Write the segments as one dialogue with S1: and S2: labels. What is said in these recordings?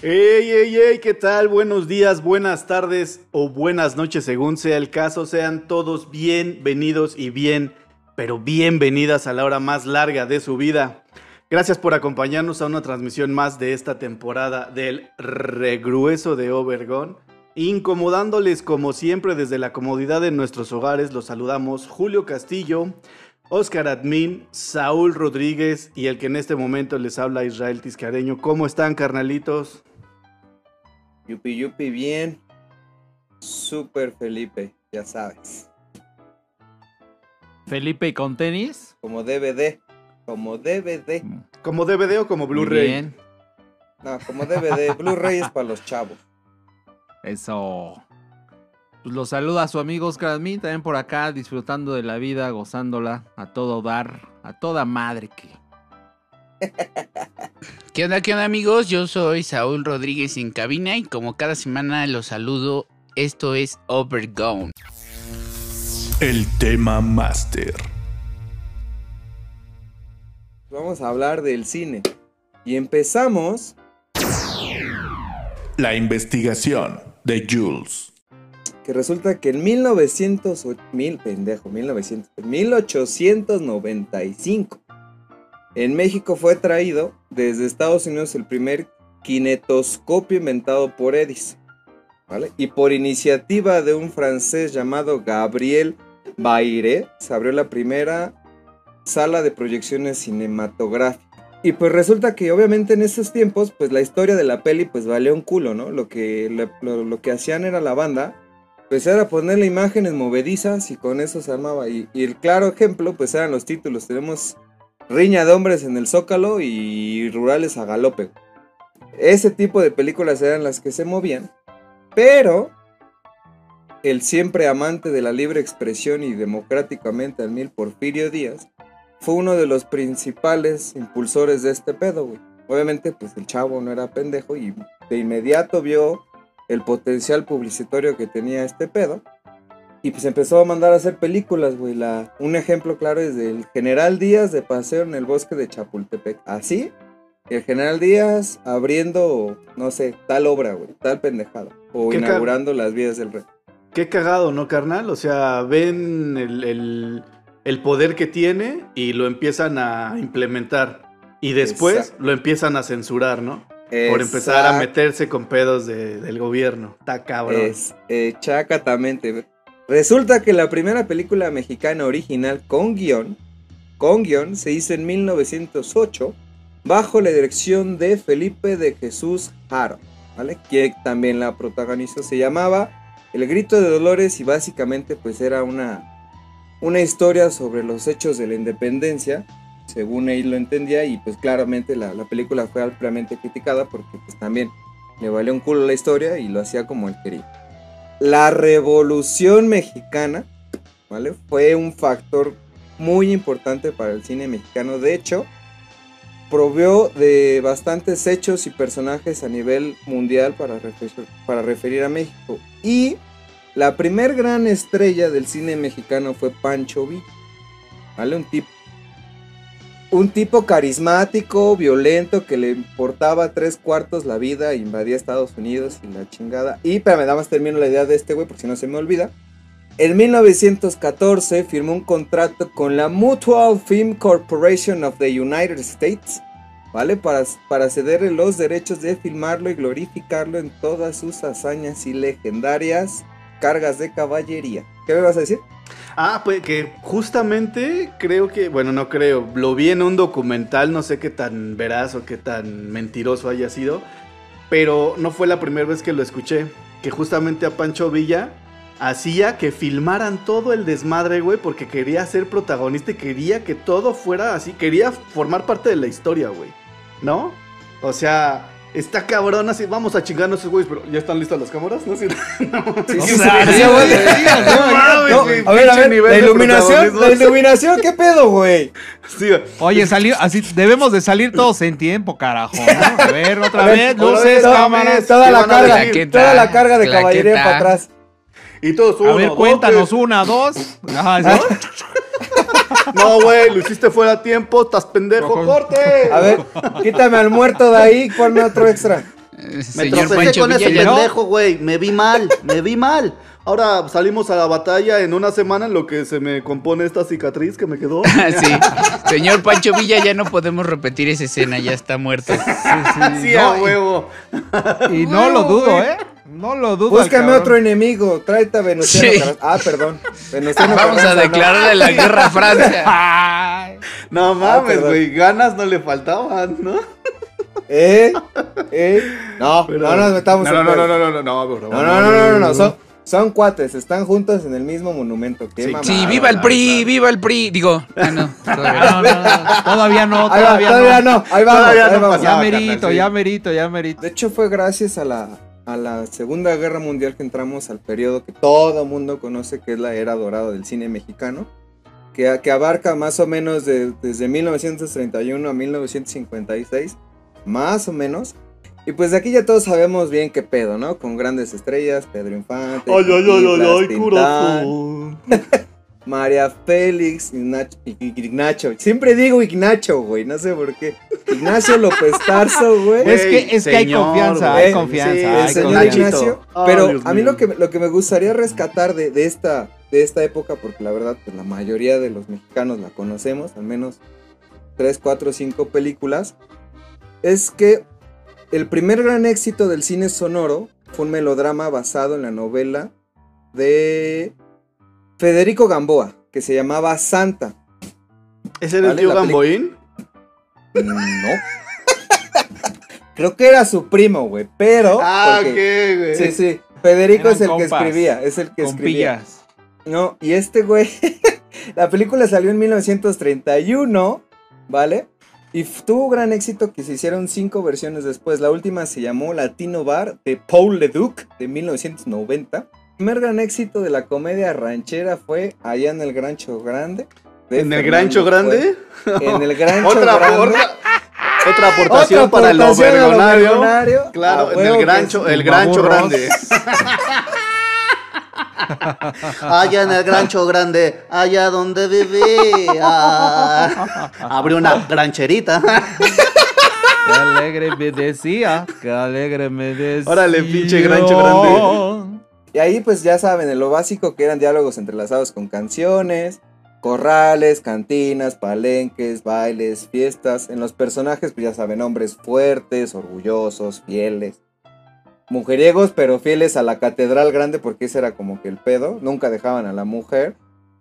S1: Ey, ey, ey, ¿qué tal? Buenos días, buenas tardes o buenas noches, según sea el caso. Sean todos bienvenidos y bien, pero bienvenidas a la hora más larga de su vida. Gracias por acompañarnos a una transmisión más de esta temporada del regrueso de Overgon. Incomodándoles como siempre desde la comodidad de nuestros hogares, los saludamos Julio Castillo, Oscar Admin, Saúl Rodríguez y el que en este momento les habla Israel Tiscareño. ¿Cómo están, carnalitos?
S2: Yupi Yupi, bien. Super Felipe, ya sabes.
S3: Felipe con tenis.
S2: Como DVD. Como DVD.
S1: ¿Como DVD o como Blu-ray?
S3: Bien.
S2: No, como DVD. Blu-ray es para los chavos.
S3: Eso. Pues los saluda su amigo Oscar Admin, también por acá, disfrutando de la vida, gozándola a todo dar, a toda madre que.
S4: ¿Qué onda, qué onda amigos? Yo soy Saúl Rodríguez en cabina y como cada semana los saludo, esto es Overgone.
S5: El tema máster.
S2: Vamos a hablar del cine. Y empezamos.
S5: La investigación de Jules.
S2: Que resulta que en 1900. Mil pendejo, 1900. 1895. En México fue traído desde Estados Unidos el primer kinetoscopio inventado por Edison. ¿vale? Y por iniciativa de un francés llamado Gabriel Bairé, se abrió la primera sala de proyecciones cinematográficas. Y pues resulta que obviamente en esos tiempos, pues la historia de la peli pues valía un culo, ¿no? Lo que, lo, que hacían era la banda, pues era ponerle imágenes movedizas y con eso se armaba. Y, y el claro ejemplo pues eran los títulos. Tenemos Riña de hombres en el Zócalo y Rurales a Galope. Ese tipo de películas eran las que se movían. Pero el siempre amante de la libre expresión y democráticamente al mil Porfirio Díaz fue uno de los principales impulsores de este pedo, güey. Obviamente, pues el chavo no era pendejo y de inmediato vio el potencial publicitario que tenía este pedo. Y pues empezó a mandar a hacer películas, güey. La, un ejemplo claro es del General Díaz de paseo en el bosque de Chapultepec. Así, el General Díaz abriendo, no sé, tal obra, güey, tal pendejada. O
S1: ¿Qué ca-
S2: inaugurando las vías del rey.
S1: Qué cagado, ¿no, carnal? O sea, ven el, el- el poder que tiene y lo empiezan a implementar. Y después
S2: Exacto.
S1: lo empiezan a censurar, ¿no? Por empezar a meterse con pedos de- del gobierno. Está cabrón.
S2: Es eh, chacatamente. Resulta que la primera película mexicana original con guion, con guion, se hizo en 1908 bajo la dirección de Felipe de Jesús Haro, ¿vale? Que también la protagonizó. Se llamaba El Grito de Dolores y básicamente pues era una, una historia sobre los hechos de la independencia, según él lo entendía y pues claramente la, la película fue ampliamente criticada porque pues también le valió un culo la historia y lo hacía como él quería. La revolución mexicana, ¿vale? Fue un factor muy importante para el cine mexicano. De hecho, provió de bastantes hechos y personajes a nivel mundial para, refer- para referir a México. Y la primer gran estrella del cine mexicano fue Pancho Villa, ¿vale? Un tipo un tipo carismático, violento, que le importaba tres cuartos la vida, invadía Estados Unidos y la chingada. Y, pero me da más termino la idea de este güey, porque si no se me olvida. En 1914 firmó un contrato con la Mutual Film Corporation of the United States, ¿vale? Para, para cederle los derechos de filmarlo y glorificarlo en todas sus hazañas y legendarias cargas de caballería. ¿Qué me vas a decir?
S1: Ah, pues que justamente creo que, bueno, no creo, lo vi en un documental, no sé qué tan veraz o qué tan mentiroso haya sido, pero no fue la primera vez que lo escuché, que justamente a Pancho Villa hacía que filmaran todo el desmadre, güey, porque quería ser protagonista y quería que todo fuera así, quería formar parte de la historia, güey, ¿no? O sea, Está cabrón, así, vamos a chingarnos esos güeyes, pero ¿ya están listas las cámaras? ¿No? Sí, no,
S2: Sí, sí,
S3: sea,
S2: sí, güey.
S1: No
S3: ¿no?
S1: mames,
S2: No, a ver, a ver,
S1: nivel
S2: la iluminación, la iluminación, ¿qué pedo, güey?
S1: Sí.
S3: Oye, salió así, debemos de salir todos en tiempo, carajo. ¿no? A ver, otra
S2: A ver,
S3: vez, luces,
S1: otra
S3: cámaras.
S2: Toda
S1: ¿Qué
S2: la
S1: a
S2: carga?
S4: Claqueta,
S2: toda la carga de caballería para atrás.
S1: Y todos
S3: A
S1: uno,
S3: ver,
S1: dos,
S3: cuéntanos, una, dos. Ajá, ¿sí?
S1: No, güey, lo hiciste fuera de tiempo, estás pendejo,
S3: Ojo.
S1: corte.
S2: A ver, quítame al muerto de ahí, ponme otro extra.
S4: Eh,
S1: Me
S4: Señor
S1: tropecé
S4: Pancho
S1: con ese
S4: Villa, ya-
S1: pendejo, güey. Me vi mal, me vi mal. Ahora salimos a la batalla en una semana en lo que se me compone esta cicatriz que me quedó.
S4: sí. Señor Pancho Villa, ya no podemos repetir esa escena, ya está muerto.
S1: Sí,
S3: No,
S1: a huevo.
S3: Y no lo dudo, ¿eh? No lo dudo.
S2: Búscame otro enemigo, tráete a Venustiano
S4: Sí.
S2: Carranza. Ah, perdón. Venustiano
S4: Vamos a
S2: Carranza, no.
S4: declararle la guerra a Francia.
S3: Ay.
S1: No
S2: Ah,
S1: mames, güey. Ganas no le faltaban, ¿no?
S2: ¿Eh? ¿Eh? No, no nos metamos
S1: no, no,
S2: en
S1: no, no, no, no, no, bro.
S2: No, no, no, no, no, no, Son, son cuates, están juntos en el mismo monumento. Qué
S1: Sí.
S4: Sí, viva el PRI, viva el PRI. Digo, ah, no, todavía no.
S3: No, no, no, todavía no,
S2: Ahí va,
S3: todavía, no.
S2: no, ahí vamos,
S1: Todavía
S2: ahí
S1: no
S2: vamos.
S3: Ya
S1: No,
S3: merito, ya merito, ya merito.
S2: De hecho, fue gracias a la, a la Segunda Guerra Mundial que entramos al periodo que todo mundo conoce, que es la era dorada del cine mexicano, que, que abarca más o menos de- desde 1931 a 1956, más o menos. Y pues de aquí ya todos sabemos bien qué pedo, ¿no? Con grandes estrellas, Pedro Infante,
S1: Ay, ay, ay, ay, ay, corazón.
S2: María Félix, Ignacio, Ignacio. Siempre digo Ignacio, güey, no sé por qué. Ignacio López Tarso, güey.
S3: Es que- es que hay confianza,
S2: hay
S3: confianza,
S1: Sí,
S3: hay
S2: el señor
S3: confianza.
S2: Ignacio. Pero
S1: Dios
S2: a mí
S1: mío.
S2: lo que, lo que me gustaría rescatar de, de esta, de esta época, porque la verdad, pues la mayoría de los mexicanos la conocemos, al menos 3, 4, 5 películas, es que el primer gran éxito del cine sonoro fue un melodrama basado en la novela de Federico Gamboa, que se llamaba Santa.
S1: ¿Ese era el tío Gamboín?
S2: No. Creo que era su primo, güey, pero...
S1: Ah,
S2: porque-
S1: ¿qué, güey?
S2: Sí, sí. Federico
S3: Eran
S2: es el que escribía, es el que escribía. No, y este güey, la película salió en 1931, ¿vale? Y tuvo gran éxito que se hicieron cinco versiones después. La última se llamó Latino Bar de Paul Leduc de 1990. El primer gran éxito de la comedia ranchera fue allá en el Grancho Grande. de
S1: ¿En el Grancho Grande?
S2: En el Grancho
S1: Otra,
S2: Grande.
S1: otra, otra aportación
S2: Otra
S1: para
S2: lo
S1: obergonario.
S2: vergonario.
S1: Claro, en el Grancho, el Grancho. Grande. Allá en el Grancho Grande, allá donde vivía. Abrió una grancherita.
S3: Qué alegre me decía, qué alegre me decía.
S1: Órale, pinche Grancho Grande.
S2: Y ahí pues ya saben, en lo básico que eran diálogos entrelazados con canciones, corrales, cantinas, palenques, bailes, fiestas. En los personajes pues ya saben, hombres fuertes, orgullosos, fieles. Mujeriegos pero fieles a la catedral grande porque ese era como que el pedo. Nunca dejaban a la mujer.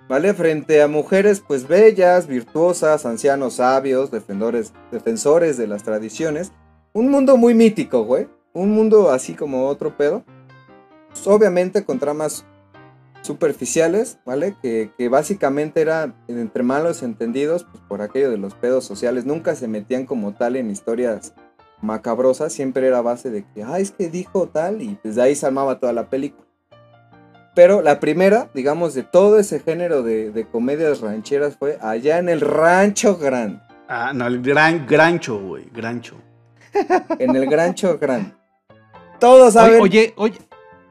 S2: ¿Vale? Frente a mujeres pues bellas, virtuosas, ancianos sabios, defensores, defensores de las tradiciones. Un mundo muy mítico, güey. Un mundo así como otro pedo obviamente con tramas superficiales, ¿vale? Que, que básicamente era entre malos entendidos, pues por aquello de los pedos sociales, nunca se metían como tal en historias macabrosas, siempre era base de que, ah, es que dijo tal, y pues de ahí se armaba toda la película. Pero la primera, digamos, de todo ese género de, de comedias rancheras fue allá en el Rancho Grande.
S1: Ah, no, el gran Grancho, güey. Grancho.
S2: En el Rancho Grande. Todos saben.
S3: oye, oye,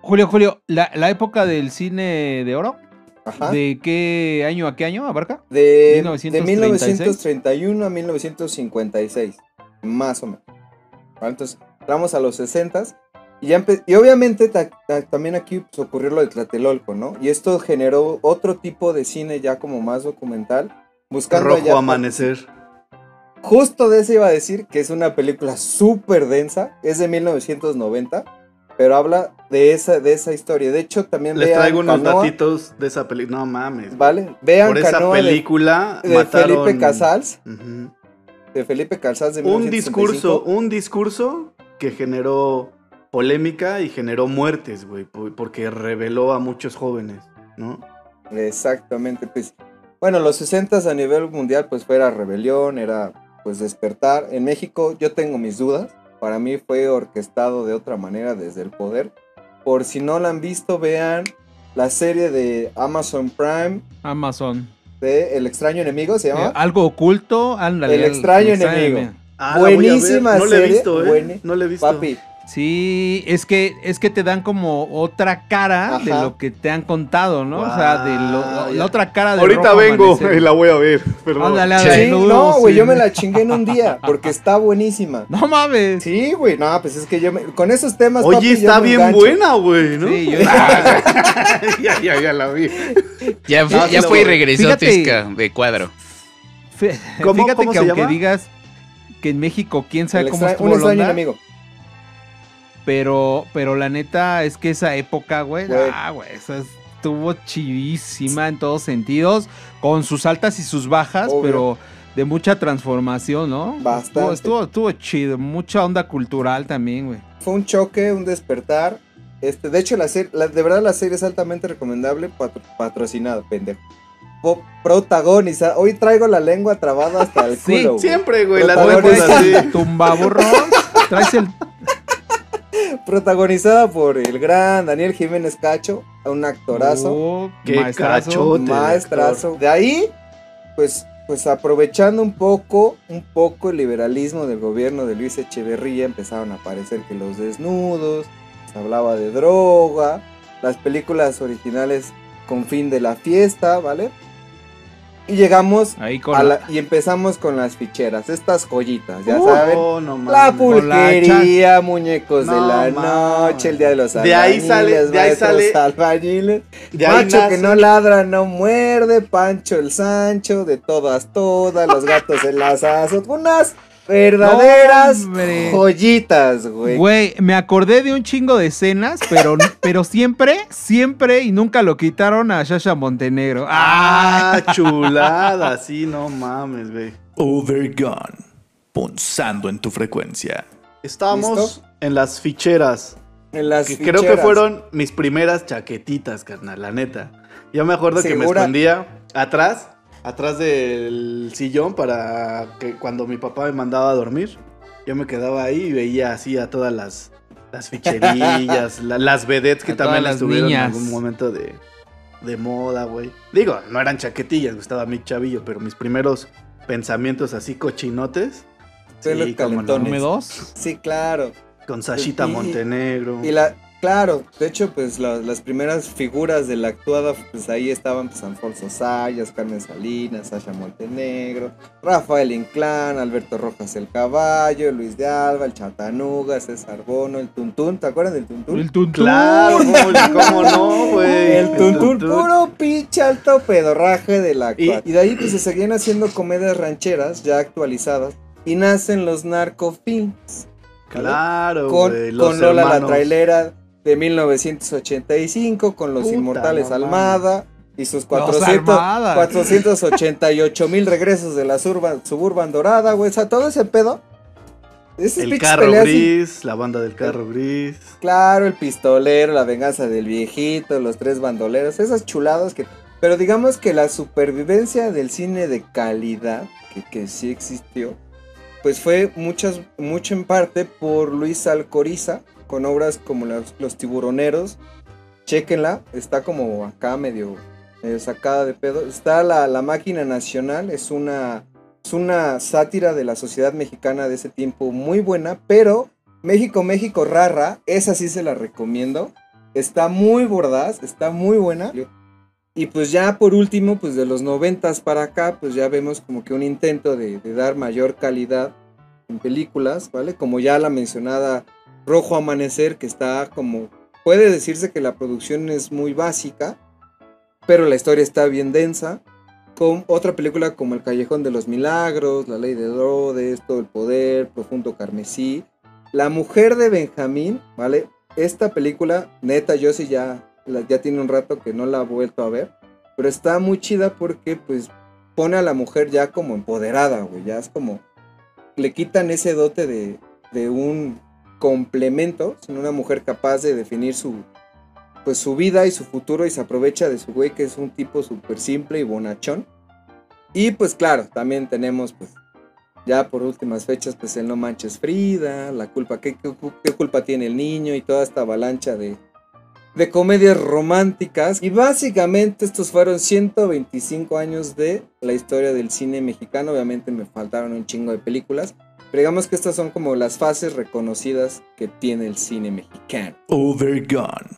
S3: Julio, Julio, la, la época del cine de oro,
S2: Ajá.
S3: ¿de qué año a qué año abarca?
S2: De, de
S3: 1936.
S2: 1931 a 1956, más o menos. Entonces, entramos a los 60 y, ya y obviamente ta- ta- también aquí pues, ocurrió lo de Tlatelolco, ¿no? Y esto generó otro tipo de cine ya como más documental, buscando
S1: Rojo
S2: ya-
S1: amanecer.
S2: Justo de eso iba a decir que es una película súper densa, es de 1990, pero habla de esa, de esa historia. De hecho, también
S1: Les
S2: vean
S1: traigo unos
S2: Canoa,
S1: datitos de esa película. No mames.
S2: ¿vale? Vean
S1: Por esa
S2: Canoa
S1: película
S2: de,
S1: mataron...
S2: Felipe Casals, de Felipe Casals de
S1: Un
S2: 1965.
S1: discurso, un discurso que generó polémica y generó muertes, güey, po- porque reveló a muchos jóvenes, ¿no?
S2: Exactamente, pues. Bueno, los 60 a nivel mundial, pues fuera rebelión, era pues despertar. En México yo tengo mis dudas, para mí fue orquestado de otra manera desde el poder. Por si no la han visto, vean la serie de Amazon Prime
S3: Amazon.
S2: de El extraño enemigo, se
S3: Eh,
S2: llama.
S3: algo oculto, ándale.
S2: El extraño enemigo.
S1: Ah, la voy a ver.
S2: Buenísima
S1: No la he visto, ¿eh? No la he visto.
S2: Papi,
S3: Sí, es que, es que te dan como otra cara de lo que te han contado, ¿no? o sea, de lo- la otra cara de
S1: Ahorita vengo y la voy a ver. Perdón.
S3: Ándale,
S4: Sí.
S3: ándale.
S2: sí,
S3: dudes,
S2: no, güey,
S3: sí.
S2: yo me la chingué en un día porque está buenísima.
S3: No mames.
S2: Sí, güey, no, pues es que yo me- con esos temas.
S1: Oye,
S2: papi, yo
S1: está
S2: me
S1: bien
S2: engancho.
S1: buena, güey, ¿no?
S3: Sí, yo-
S1: ya, ya, ya la vi.
S4: Ya, fue-
S1: No,
S4: ya fue y regresó
S3: fíjate-
S4: Tisca de cuadro.
S3: Fí-
S1: ¿Cómo-
S3: Fíjate
S1: cómo
S3: que
S1: se
S3: aunque
S1: llama?
S3: digas que en México quién sabe
S2: El
S3: cómo
S2: extra-
S3: estuvo
S2: un extraño
S3: onda,
S2: enemigo.
S3: Pero, pero la neta es que esa época, güey,
S2: Güey.
S3: ah, güey, esa estuvo chidísima en todos sentidos, con sus altas y sus bajas,
S2: Obvio.
S3: pero de mucha transformación, ¿no?
S2: Bastante.
S3: Estuvo, estuvo, estuvo chido, mucha onda cultural también, güey.
S2: Fue un choque, un despertar. Este, de hecho, la serie, la- de verdad la serie es altamente recomendable, patro- patrocinado, pendejo. Protagonizada. Hoy traigo la lengua trabada hasta el
S3: Sí,
S2: culo. güey.
S1: Siempre, güey, la tenemos así.
S3: Tumbaburro, traes el
S2: Protagonizada por el gran Daniel Jiménez Cacho, un actorazo.
S3: Oh,
S1: Qué
S3: maestrazo.
S1: cachote. de
S2: maestrazo. De ahí, pues, pues aprovechando un poco, un poco el liberalismo del gobierno de Luis Echeverría, empezaron a aparecer que los desnudos, se hablaba de droga, las películas originales con fin de la fiesta, ¿vale? Y llegamos
S3: Ahí con
S2: a
S3: la-
S2: y empezamos con las ficheras, estas joyitas, ya
S1: Uh,
S2: saben.
S1: oh, no
S2: La pulquería, muñecos de
S1: No
S2: la noche, el día de los
S1: De ahí sale- de ahí sale-
S2: albañiles.
S1: De ahí
S2: Macho que no ladra, no muerde, Pancho el Sancho, de todas, todas, los gatos en las asas, unas verdaderas
S3: Hombre.
S2: joyitas, güey.
S3: Güey, me acordé de un chingo de escenas, pero, pero siempre, siempre y nunca lo quitaron a Shasha Montenegro. Ah,
S1: Ah, chulada, sí, no mames, güey.
S5: Overgone. Punzando en tu frecuencia.
S1: Estábamos
S2: ¿Listo?
S1: en las ficheras.
S2: En las
S1: Que creo que
S2: ficheras.
S1: fueron mis primeras chaquetitas, carnal, la neta. Yo me acuerdo que me escondía atrás, atrás del sillón para que cuando mi papá me mandaba a dormir, yo me quedaba ahí y veía así a todas las, las ficherillas, la- las vedettes que
S3: A
S1: también
S3: las
S1: estuvieron
S3: niñas.
S1: en algún momento de, de moda, güey. Digo, no eran chaquetillas, gustaba mi chavillo, pero mis primeros pensamientos así cochinotes. Cómo no.
S2: calentones.
S3: húmedos.
S2: Sí, claro.
S1: Con Sashita
S2: Y-
S1: Montenegro.
S2: Y la, claro, de hecho, pues la- las primeras figuras de la actuada, pues ahí estaban pues Alfonso Sayas, Carmen Salinas, Sasha Montenegro, Rafael Inclán, Alberto Rojas el Caballo, Luis de Alba, el Chatanuga, César Bono, el Tuntún, ¿te acuerdas del Tuntún?
S3: El tuntún.
S1: Claro, ¿cómo, cómo no, güey?
S2: El Tuntún, puro pinche alto pedorraje de la
S1: Y-
S2: actual. Y, de ahí pues se seguían haciendo comedias rancheras ya actualizadas y nacen los narcofilms.
S1: Claro,
S2: con,
S1: güey, los
S2: con Lola la trailera de 1985, con los
S1: Puta,
S2: inmortales Almada y sus
S3: Los
S2: 400,
S3: Almada.
S2: 488 mil regresos de la surba- Suburban Dorada, güey. O sea, todo ese pedo. Esas
S1: El carro gris, la banda del carro gris.
S2: Claro, el pistolero, la venganza del viejito, los tres bandoleros, esas chuladas que... Pero digamos que la supervivencia del cine de calidad, que, que sí existió, pues fue muchas, mucho en parte por Luis Alcoriza, con obras como Los, Tiburoneros. Chéquenla, está como acá medio, medio sacada de pedo. Está la, la Máquina Nacional, es una, es una sátira de la sociedad mexicana de ese tiempo muy buena, pero México, México, rara, esa sí se la recomiendo. Está muy bordaz, está muy buena. Y pues ya por último, pues de los noventas para acá, pues ya vemos como que un intento de, dar mayor calidad en películas, ¿vale? Como ya la mencionada Rojo Amanecer, que está como, puede decirse que la producción es muy básica, pero la historia está bien densa. Con otra película como El Callejón de los Milagros, La Ley de Herodes, Todo el Poder, Profundo Carmesí. La Mujer de Benjamín, ¿vale? Esta película, neta, yo sí ya, ya tiene un rato que no la he vuelto a ver, pero está muy chida porque pues pone a la mujer ya como empoderada, güey, ya es como, le quitan ese dote de, de un complemento, sino una mujer capaz de definir su, pues su vida y su futuro y se aprovecha de su güey que es un tipo súper simple y bonachón. Y pues claro, también tenemos pues Ya por últimas fechas, pues el No Manches Frida, la culpa, ¿qué, qué, qué culpa tiene el niño? Y toda esta avalancha de, de comedias románticas. Y básicamente estos fueron 125 años de la historia del cine mexicano. Obviamente me faltaron un chingo de películas. Pero digamos que estas son como las fases reconocidas que tiene el cine mexicano.
S5: Overgone.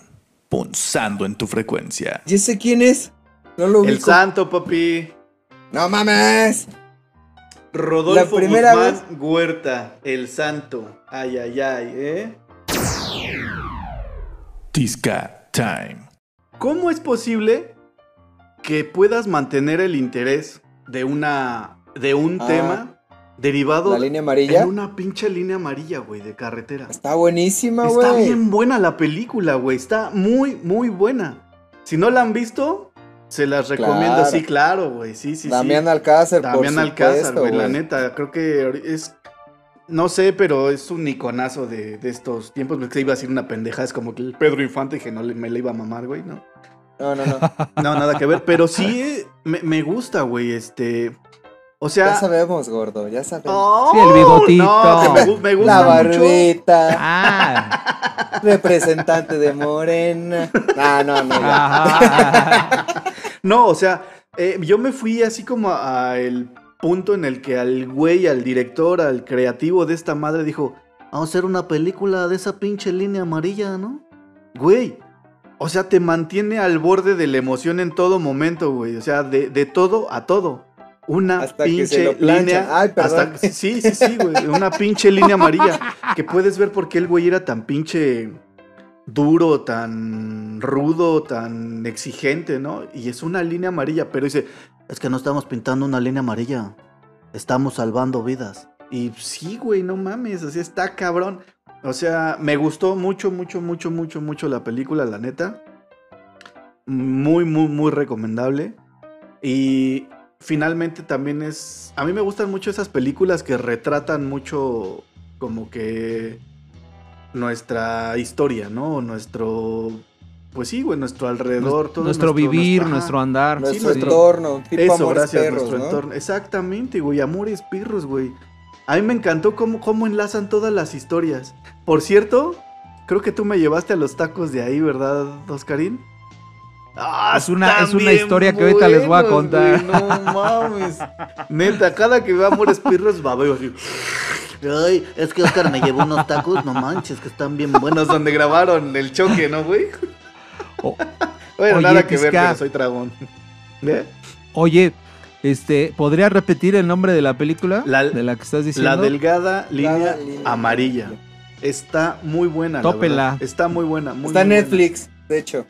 S5: Punzando en tu frecuencia.
S2: ¿Y ese quién es? No lo
S1: El
S2: ubico.
S1: santo, papi.
S2: ¡No mames!
S1: Rodolfo
S2: La primera
S1: Guzmán Huerta, el santo. Ay, ay, ay, ¿eh?
S5: Tisca Time.
S1: ¿Cómo es posible que puedas mantener el interés de una de un
S2: Ah,
S1: tema derivado
S2: La línea amarilla.
S1: en una pinche línea amarilla, güey, de carretera?
S2: Está buenísima, güey.
S1: Está bien buena la película, güey. Está muy, muy buena. Si no la han visto, se las recomiendo.
S2: Claro.
S1: Sí, claro, güey. Sí, sí,
S2: Damián
S1: sí.
S2: Alcázar,
S1: Damián
S2: por
S1: Alcázar, güey. La neta, creo que es. No sé, pero es un iconazo de, de estos tiempos. Porque iba a decir una pendeja. Es como que el Pedro Infante que no le, me le iba a mamar, güey, ¿no?
S2: No, no, no.
S1: No, nada que ver. Pero sí eh, me, me gusta, güey. Este. O sea.
S2: Ya sabemos, gordo, ya sabemos.
S1: ¡Oh!
S3: Sí, el bigotito.
S1: No, que me, me gusta
S2: la
S1: mucho.
S2: barbita,
S3: Ah,
S2: representante de Morena. No, no, no.
S1: No, o sea, eh, yo me fui así como a, a el punto en el que al güey, al director, al creativo de esta madre dijo, vamos a hacer una película de esa pinche línea amarilla, ¿no? Güey. O sea, te mantiene al borde de la emoción en todo momento, güey. O sea, de, de todo a todo. Una
S2: Hasta
S1: pinche línea.
S2: Ay,
S1: hasta- sí, sí, sí, güey. Una pinche línea amarilla. Que puedes ver por qué el güey era tan pinche duro, tan rudo, tan exigente, ¿no? Y es una línea amarilla, pero dice, es que no estamos pintando una línea amarilla, estamos salvando vidas. Y sí, güey, no mames, así está cabrón. O sea, me gustó mucho, mucho, mucho, mucho, mucho la película, la neta. Muy, muy, muy recomendable. Y finalmente también es... A mí me gustan mucho esas películas que retratan mucho como que nuestra historia, ¿no? Nuestro... Pues sí, güey, nuestro alrededor. todo
S3: nuestro vivir,
S1: ajá.
S3: nuestro andar.
S2: Nuestro
S1: sí,
S2: entorno, tipo
S1: Eso,
S2: amores
S1: gracias,
S2: perros,
S1: nuestro
S2: ¿no?
S1: entorno. Exactamente, güey, amores perros, güey. A mí me encantó cómo, cómo enlazan todas las historias. Por cierto, creo que tú me llevaste a los tacos de ahí, ¿verdad, Oscarín? Ah,
S3: Es una- es una historia que ahorita les voy a contar.
S1: güey, No mames. Neta, cada que veo amores perros, babeo así. Ay, es que Oscar me llevó unos tacos, no manches, que están bien buenos. Donde grabaron el choque, ¿no, güey? Bueno,
S3: Oye,
S1: nada que ver, pero soy dragón. ¿Eh?
S3: Oye, este, ¿podrías repetir el nombre de la película?
S1: La-
S3: de la que estás diciendo.
S1: La delgada línea, amarilla. Está muy buena. la
S3: Tópela.
S1: Está muy buena. muy,
S2: Está en
S1: buena.
S2: Netflix, de hecho.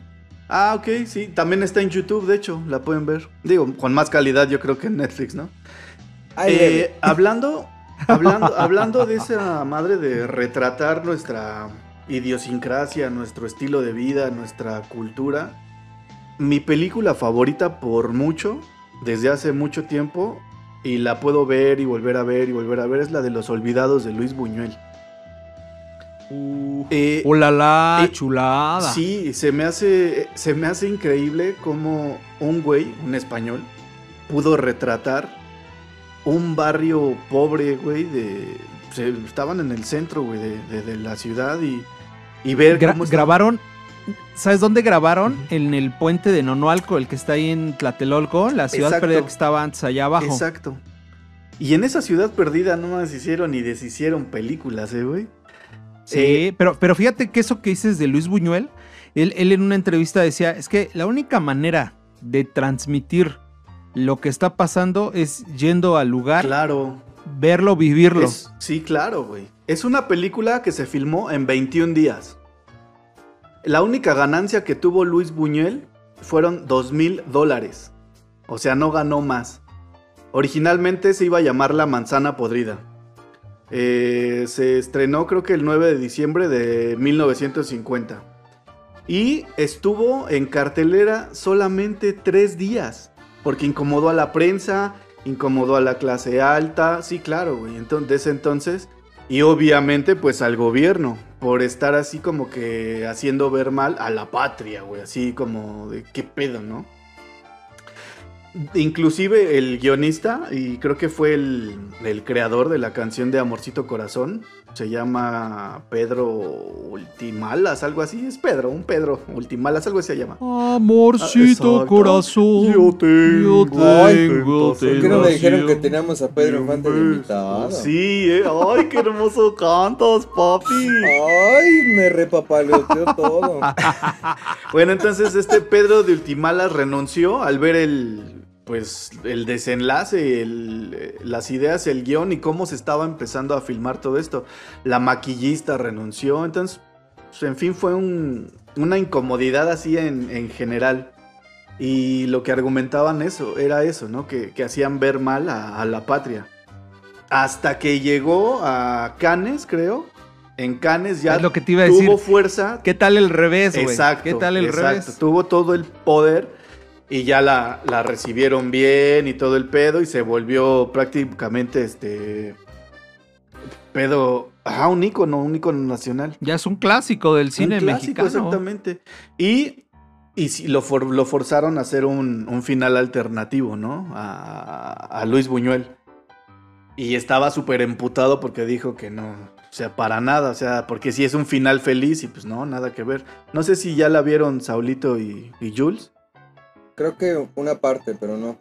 S1: Ah, ok, sí. También está en YouTube, de hecho. La pueden ver. Digo, con más calidad yo creo que en Netflix, ¿no? Eh, hablando, hablando, hablando de esa madre de retratar nuestra idiosincrasia, nuestro estilo de vida, nuestra cultura. Mi película favorita por mucho, desde hace mucho tiempo, y la puedo ver y volver a ver y volver a ver, es la de Los Olvidados de Luis Buñuel. Eh,
S3: ¡Oh, la, la,
S1: Eh,
S3: chulada!
S1: Sí, se me hace, se me hace increíble cómo un güey, un español, pudo retratar un barrio pobre, güey, de... se- estaban en el centro, güey, de, de- de la ciudad y, y ver
S3: Gra-
S1: cómo
S3: grabaron. ¿Sabes dónde grabaron? En el puente de Nonualco, el que está ahí en Tlatelolco, la ciudad
S1: Exacto.
S3: perdida que estaba antes allá abajo.
S1: Exacto. Y en esa ciudad perdida no más hicieron ni deshicieron películas, ¿eh, güey?
S3: Sí,
S1: Eh,
S3: pero, pero fíjate que eso que dices de Luis Buñuel, él, él en una entrevista decía, es que la única manera de transmitir lo que está pasando es yendo al lugar,
S1: Claro.
S3: verlo, vivirlo.
S1: Es- sí, claro, güey. Es una película que se filmó en 21 días. La única ganancia que tuvo Luis Buñuel fueron 2 mil dólares. O sea, no ganó más. Originalmente se iba a llamar La Manzana Podrida. Eh, se estrenó creo que el 9 de diciembre de 1950. Y estuvo en cartelera solamente tres días. Porque incomodó a la prensa, incomodó a la clase alta. Sí, claro, güey. Entonces, entonces. Y obviamente, pues al gobierno. Por estar así como que haciendo ver mal a la patria, güey. Así como de qué pedo, ¿no? Inclusive el guionista, y creo que fue el, el creador de la canción de Amorcito Corazón, se llama Pedro Ultimalas, algo así. Es Pedro, un Pedro Ultimalas, algo así se llama.
S3: Amorcito
S1: Ah,
S3: corazón.
S1: Yo tengo.
S3: tengo
S2: ¿Por qué no me dijeron que teníamos a Pedro Infante de invitado?
S1: Sí, eh. Ay, qué hermoso cantas, papi.
S2: Ay, me repapaleoteó todo.
S1: Bueno, entonces este Pedro de Ultimalas renunció al ver el pues el desenlace, el, las ideas, el guion y cómo se estaba empezando a filmar todo esto. La maquillista renunció, entonces, pues, en fin, fue un- una incomodidad así en, en general. Y lo que argumentaban eso, era eso, ¿no? Que, que hacían ver mal a, a la patria. Hasta que llegó a Cannes, creo. En Cannes ya
S3: Es lo que te iba a
S1: tuvo
S3: decir.
S1: fuerza,
S3: ¿Qué tal el revés, güey?
S1: Exacto.
S3: ¿Qué tal el
S1: exacto.
S3: revés?
S1: Tuvo todo el poder y ya la, la recibieron bien y todo el pedo y se volvió prácticamente este pedo, ajá, un ícono, un ícono nacional.
S3: Ya es un clásico del cine
S1: un clásico,
S3: mexicano.
S1: exactamente. Y, y sí, lo, for- lo forzaron a hacer un, un final alternativo, ¿no? A, a Luis Buñuel. Y estaba súper emputado porque dijo que no, o sea, para nada, o sea, porque si es un final feliz y pues no, nada que ver. No sé si ya la vieron Saulito y, y Jules.
S2: Creo que una parte, pero no.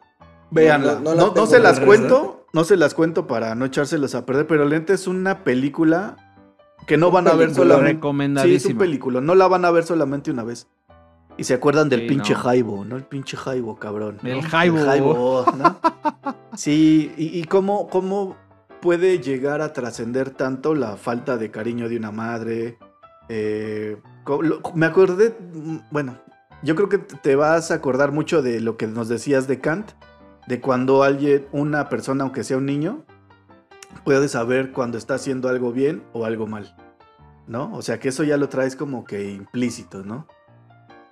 S1: Véanla.
S2: No,
S1: No,
S2: no
S1: no se las cuento, no se las cuento para no echárselos a perder, pero Lente es una película que no van a ver solamente. Sí, es un película, no la van a ver solamente una vez. Y se acuerdan del
S3: Sí,
S1: pinche
S3: no.
S1: Jaibo, ¿no? El pinche Jaibo, cabrón. ¿no?
S3: El Jaibo.
S1: Jaibo, ¿no? Sí, y, y cómo, cómo puede llegar a trascender tanto la falta de cariño de una madre. Eh, me acordé, mm, bueno, yo creo que te vas a acordar mucho de lo que nos decías de Kant, de cuando alguien, una persona, aunque sea un niño, puede saber cuando está haciendo algo bien o algo mal, ¿no? O sea que eso ya lo traes como que implícito, ¿no?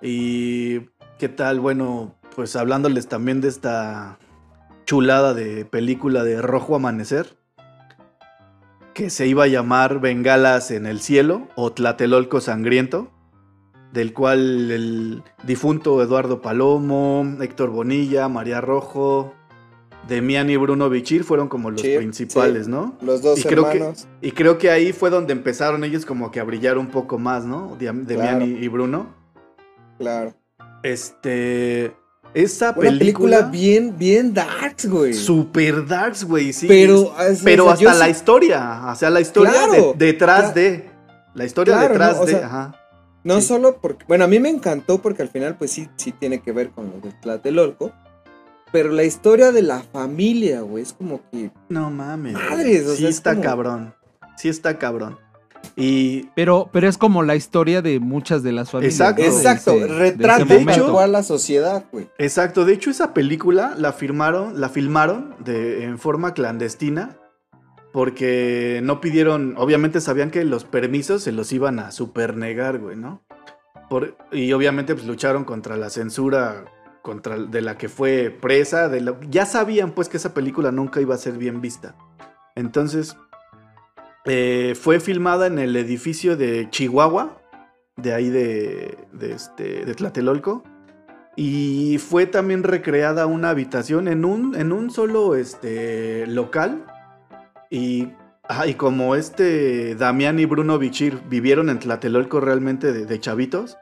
S1: Y qué tal, bueno, pues hablándoles también de esta chulada de película de Rojo Amanecer, que se iba a llamar Bengalas en el cielo o Tlatelolco Sangriento, del cual el difunto Eduardo Palomo, Héctor Bonilla, María Rojo, Demián y Bruno Bichir fueron como los
S2: Sí,
S1: principales,
S2: sí.
S1: ¿no?
S2: Los dos
S1: Y creo que-
S2: hermanos.
S1: Y creo que ahí fue donde empezaron ellos como que a brillar un poco más, ¿no?
S2: Claro.
S1: y, y Bruno.
S2: Claro.
S1: Este. Esa
S2: Una película,
S1: película.
S2: bien, bien darks, güey.
S1: Super darks, güey, sí.
S2: Pero,
S1: es-
S2: o sea,
S1: pero hasta
S2: sí-
S1: la historia. O sea, la historia
S2: Claro,
S1: de- detrás
S2: claro.
S1: de. La historia detrás
S2: ¿no? O
S1: de. ajá.
S2: No
S1: Sí.
S2: solo porque, bueno, a mí me encantó porque al final pues sí, sí tiene que ver con lo de Tlatelolco, pero la historia de la familia, güey, es como que,
S1: No mames.
S2: Madres, o
S1: sí
S2: sea, es
S1: está
S2: como-
S1: cabrón. Sí está cabrón. Y.
S3: Pero, pero es como la historia de muchas de las familias.
S1: Exacto.
S3: ¿no? De
S2: exacto,
S3: ese-
S2: retrata
S1: de hecho-
S2: cual la sociedad, güey.
S1: Exacto. De hecho, esa película la firmaron, la filmaron de, en forma clandestina. Porque no pidieron. Obviamente sabían que los permisos se los iban a supernegar, güey, ¿no? Y obviamente pues lucharon contra la censura contra de la que fue presa. Ya sabían pues que esa película nunca iba a ser bien vista. Entonces, eh, fue filmada en el edificio de Chihuahua, de ahí de, de, este, de Tlatelolco. Y fue también recreada una habitación en un, en un solo este, local. Y, ajá, y como este Damián y Bruno Bichir vivieron en Tlatelolco realmente de, de chavitos,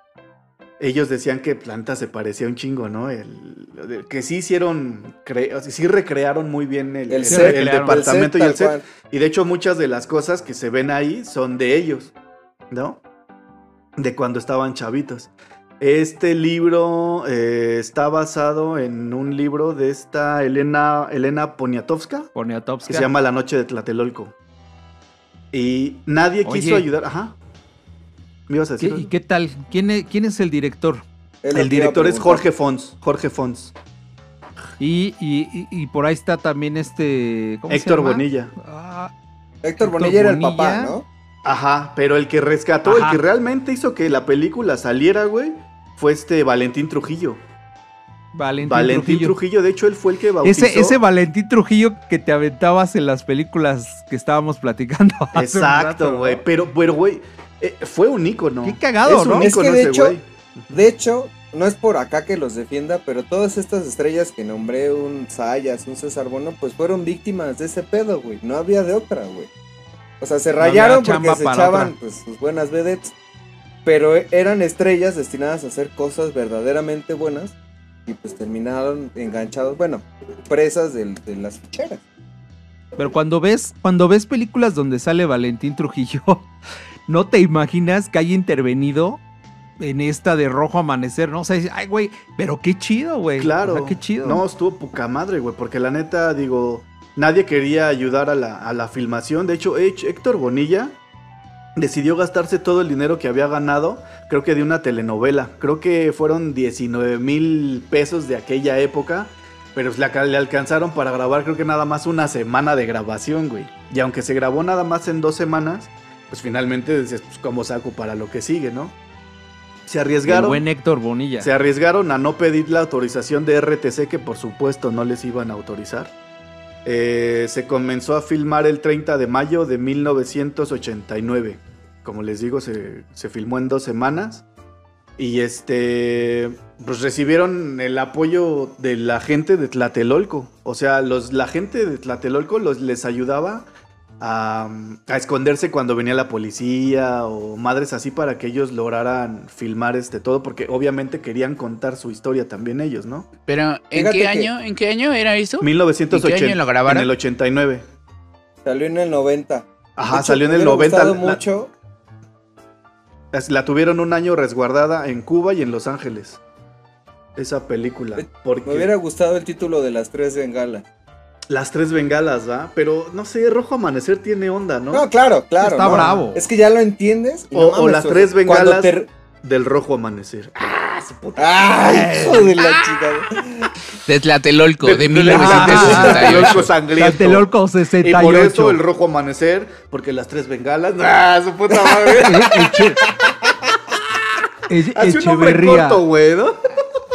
S1: ellos decían que Planta se parecía un chingo, ¿no? El, que sí hicieron, cre- o sea, sí recrearon muy bien el,
S2: El
S1: el-
S2: set,
S1: el
S3: el
S1: departamento y el set.
S2: cual.
S1: Y de hecho muchas de las cosas que se ven ahí son de ellos, ¿no? De cuando estaban chavitos. Este libro eh, está basado en un libro de esta Elena, Elena Poniatowska,
S3: Poniatowska.
S1: que se llama La Noche de Tlatelolco. Y nadie
S3: Oye.
S1: quiso ayudar. Ajá. ¿Me ibas a
S3: ¿Qué-
S1: decir?
S3: ¿Y qué tal? ¿Quién es, quién es el director?
S1: El director es. Jorge Fons. Jorge Fons.
S3: Y, y- y- por ahí está también este. ¿cómo se
S1: Héctor
S3: llama?
S1: Bonilla.
S3: Ah,
S2: Héctor
S3: Héctor
S2: Bonilla era el papá, ¿no?
S1: Ajá, pero el que rescató,
S3: Ajá.
S1: el que realmente hizo que la película saliera, güey, fue este Valentín Trujillo.
S3: Valentín,
S1: Valentín
S3: Trujillo.
S1: Trujillo. de hecho, él fue el que bautizó.
S3: Ese, ese Valentín Trujillo que te aventabas en las películas que estábamos platicando. hace
S1: Exacto, güey. Pero, pero, güey, eh, fue un ícono.
S3: Qué cagado,
S1: es un
S3: ¿no?
S2: Es
S1: ícono
S2: que de
S1: ese
S2: hecho-
S1: güey.
S2: De hecho, no es por acá que los defienda, pero todas estas estrellas que nombré, un Sayas, un César Bueno, pues fueron víctimas de ese pedo, güey. No había de otra, güey. O sea, se rayaron porque se echaban pues, sus buenas vedettes. Pero e- eran estrellas destinadas a hacer cosas verdaderamente buenas y pues terminaron enganchados, bueno, presas del- de, las ficheras.
S3: Pero cuando ves, cuando ves películas donde sale Valentín Trujillo, no te imaginas que haya intervenido en esta de Rojo Amanecer, ¿no? O sea, dices, ay, güey, pero qué chido, güey.
S1: Claro.
S3: O sea, qué chido.
S1: No, estuvo poca madre, güey, porque la neta, digo, nadie quería ayudar a la, a la filmación. De hecho, H- Héctor Bonilla decidió gastarse todo el dinero que había ganado, creo que de una telenovela. Creo que fueron 19 mil pesos de aquella época, pero le, alcanzaron para grabar, creo que nada más una semana de grabación, güey. Y aunque se grabó nada más en dos semanas, pues finalmente dices, pues, ¿cómo saco para lo que sigue, no? Se
S3: El
S1: arriesgaron.
S3: buen Héctor Bonilla.
S1: Se arriesgaron a no pedir la autorización de RTC, que por supuesto no les iban a autorizar. Eh, se comenzó a filmar el 30 de mayo de 1989. Como les digo, se, se filmó en dos semanas. Y este, pues recibieron el apoyo de la gente de Tlatelolco. O sea, los, la gente de Tlatelolco los, les ayudaba a, a esconderse cuando venía la policía o madres así para que ellos lograran filmar este todo, porque obviamente querían contar su historia también ellos, ¿no?
S4: Pero, ¿en
S2: Fíjate
S4: qué
S2: que-
S4: año? ¿En qué año era eso?
S1: 1980.
S4: ¿En qué año lo grabaron?
S1: En el 89.
S2: Salió en el 90.
S1: Ajá,
S2: hecho,
S1: salió en
S2: me
S1: el
S2: hubiera
S1: 90.
S2: gustado
S1: La,
S2: mucho.
S1: la- tuvieron un año resguardada en Cuba y en Los Ángeles. Esa película. Porque
S2: Me hubiera gustado el título de las tres bengalas.
S1: Las tres bengalas, ¿va? Pero no sé, Rojo Amanecer tiene onda, ¿no?
S2: ¿No? claro, claro.
S3: Está
S2: no.
S3: bravo.
S2: Es que ya lo entiendes. y
S1: O-
S2: no
S1: o
S2: mames,
S1: las tres bengalas.
S2: te-
S1: Del Rojo Amanecer.
S2: ¡Ay, hijo de la chica!
S4: De Tlatelolco, de
S1: Tlatelolco
S4: 1968.
S1: sangriento.
S3: Tlatelolco
S1: Y
S3: 68.
S1: por eso el rojo amanecer, porque las tres bengalas. ¡Ah, su puta madre! Hace un nombre
S3: Echeverría.
S1: corto, güey, ¿no?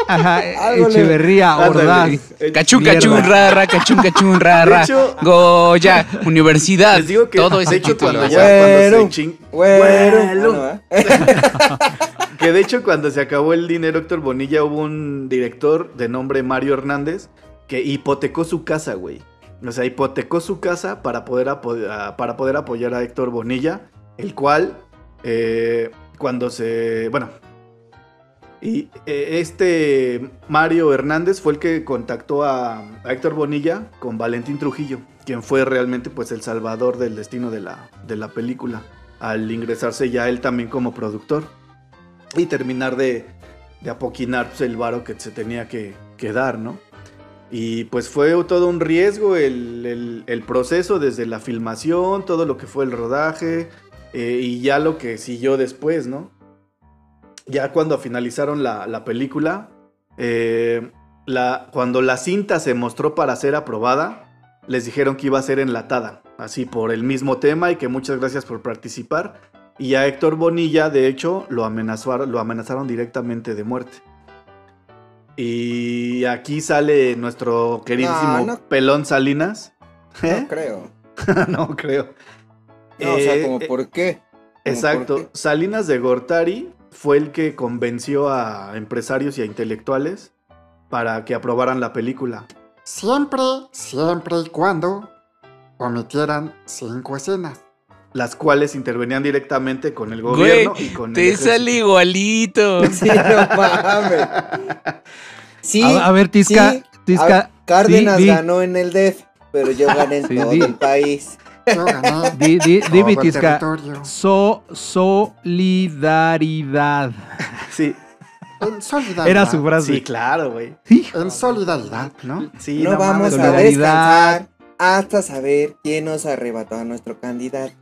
S3: Ajá, Echeverría. Ordaz.
S4: Cachún,
S3: Mierda.
S4: cachún, rara, cachún, cachún, rara.
S1: De hecho-
S4: Goya, universidad.
S1: Les digo que
S4: todo
S1: de
S4: ese
S1: hecho cuando ya cuando se ching-
S2: Güero.
S1: Güero.
S2: Ah, no, ¿eh?
S1: Que de hecho cuando se acabó el dinero Héctor Bonilla hubo un director de nombre Mario Hernández que hipotecó su casa, güey. O sea, hipotecó su casa para poder, apo- para poder apoyar a Héctor Bonilla, el cual eh, cuando se... Bueno. Y eh, este Mario Hernández fue el que contactó a, a Héctor Bonilla con Valentín Trujillo, quien fue realmente pues el salvador del destino de la, de la película, al ingresarse ya él también como productor y terminar de, de apoquinar pues, el varo que se tenía que, dar, ¿no? Y pues fue todo un riesgo el, el- el proceso desde la filmación, todo lo que fue el rodaje eh, y ya lo que siguió después, ¿no? Ya cuando finalizaron la, la película, eh, la, cuando la cinta se mostró para ser aprobada, les dijeron que iba a ser enlatada, así por el mismo tema y que muchas gracias por participar. Y a Héctor Bonilla, de hecho, lo amenazaron, lo amenazaron directamente de muerte. Y aquí sale nuestro queridísimo
S2: No, no.
S1: Pelón Salinas. ¿Eh?
S2: No creo.
S1: no creo.
S2: No, o sea,
S1: Eh,
S2: como
S1: eh,
S2: por qué. ¿Cómo
S1: Exacto.
S2: por qué?
S1: Salinas de Gortari fue el que convenció a empresarios y a intelectuales para que aprobaran la película.
S6: Siempre, siempre y cuando omitieran cinco escenas.
S1: Las cuales intervenían directamente con el
S4: Güey,
S1: gobierno y con el
S4: te sale igualito.
S2: Sí, no mames. Sí,
S3: A, a ver, Tisca,
S2: sí,
S3: Tisca.
S2: a- Cárdenas ganó en el DEF, pero yo gané en
S3: Sí,
S2: todo el país.
S6: Yo gané
S3: Di, di,
S6: todo
S3: dime,
S6: el
S3: Tisca.
S6: territorio.
S3: So, solidaridad.
S1: Sí,
S6: En solidaridad.
S3: Era su frase.
S1: sí, claro, güey.
S6: En solidaridad, ¿no?
S1: Sí,
S2: no, vamos a
S3: Solidaridad.
S2: descansar hasta saber quién nos arrebató a nuestro candidato.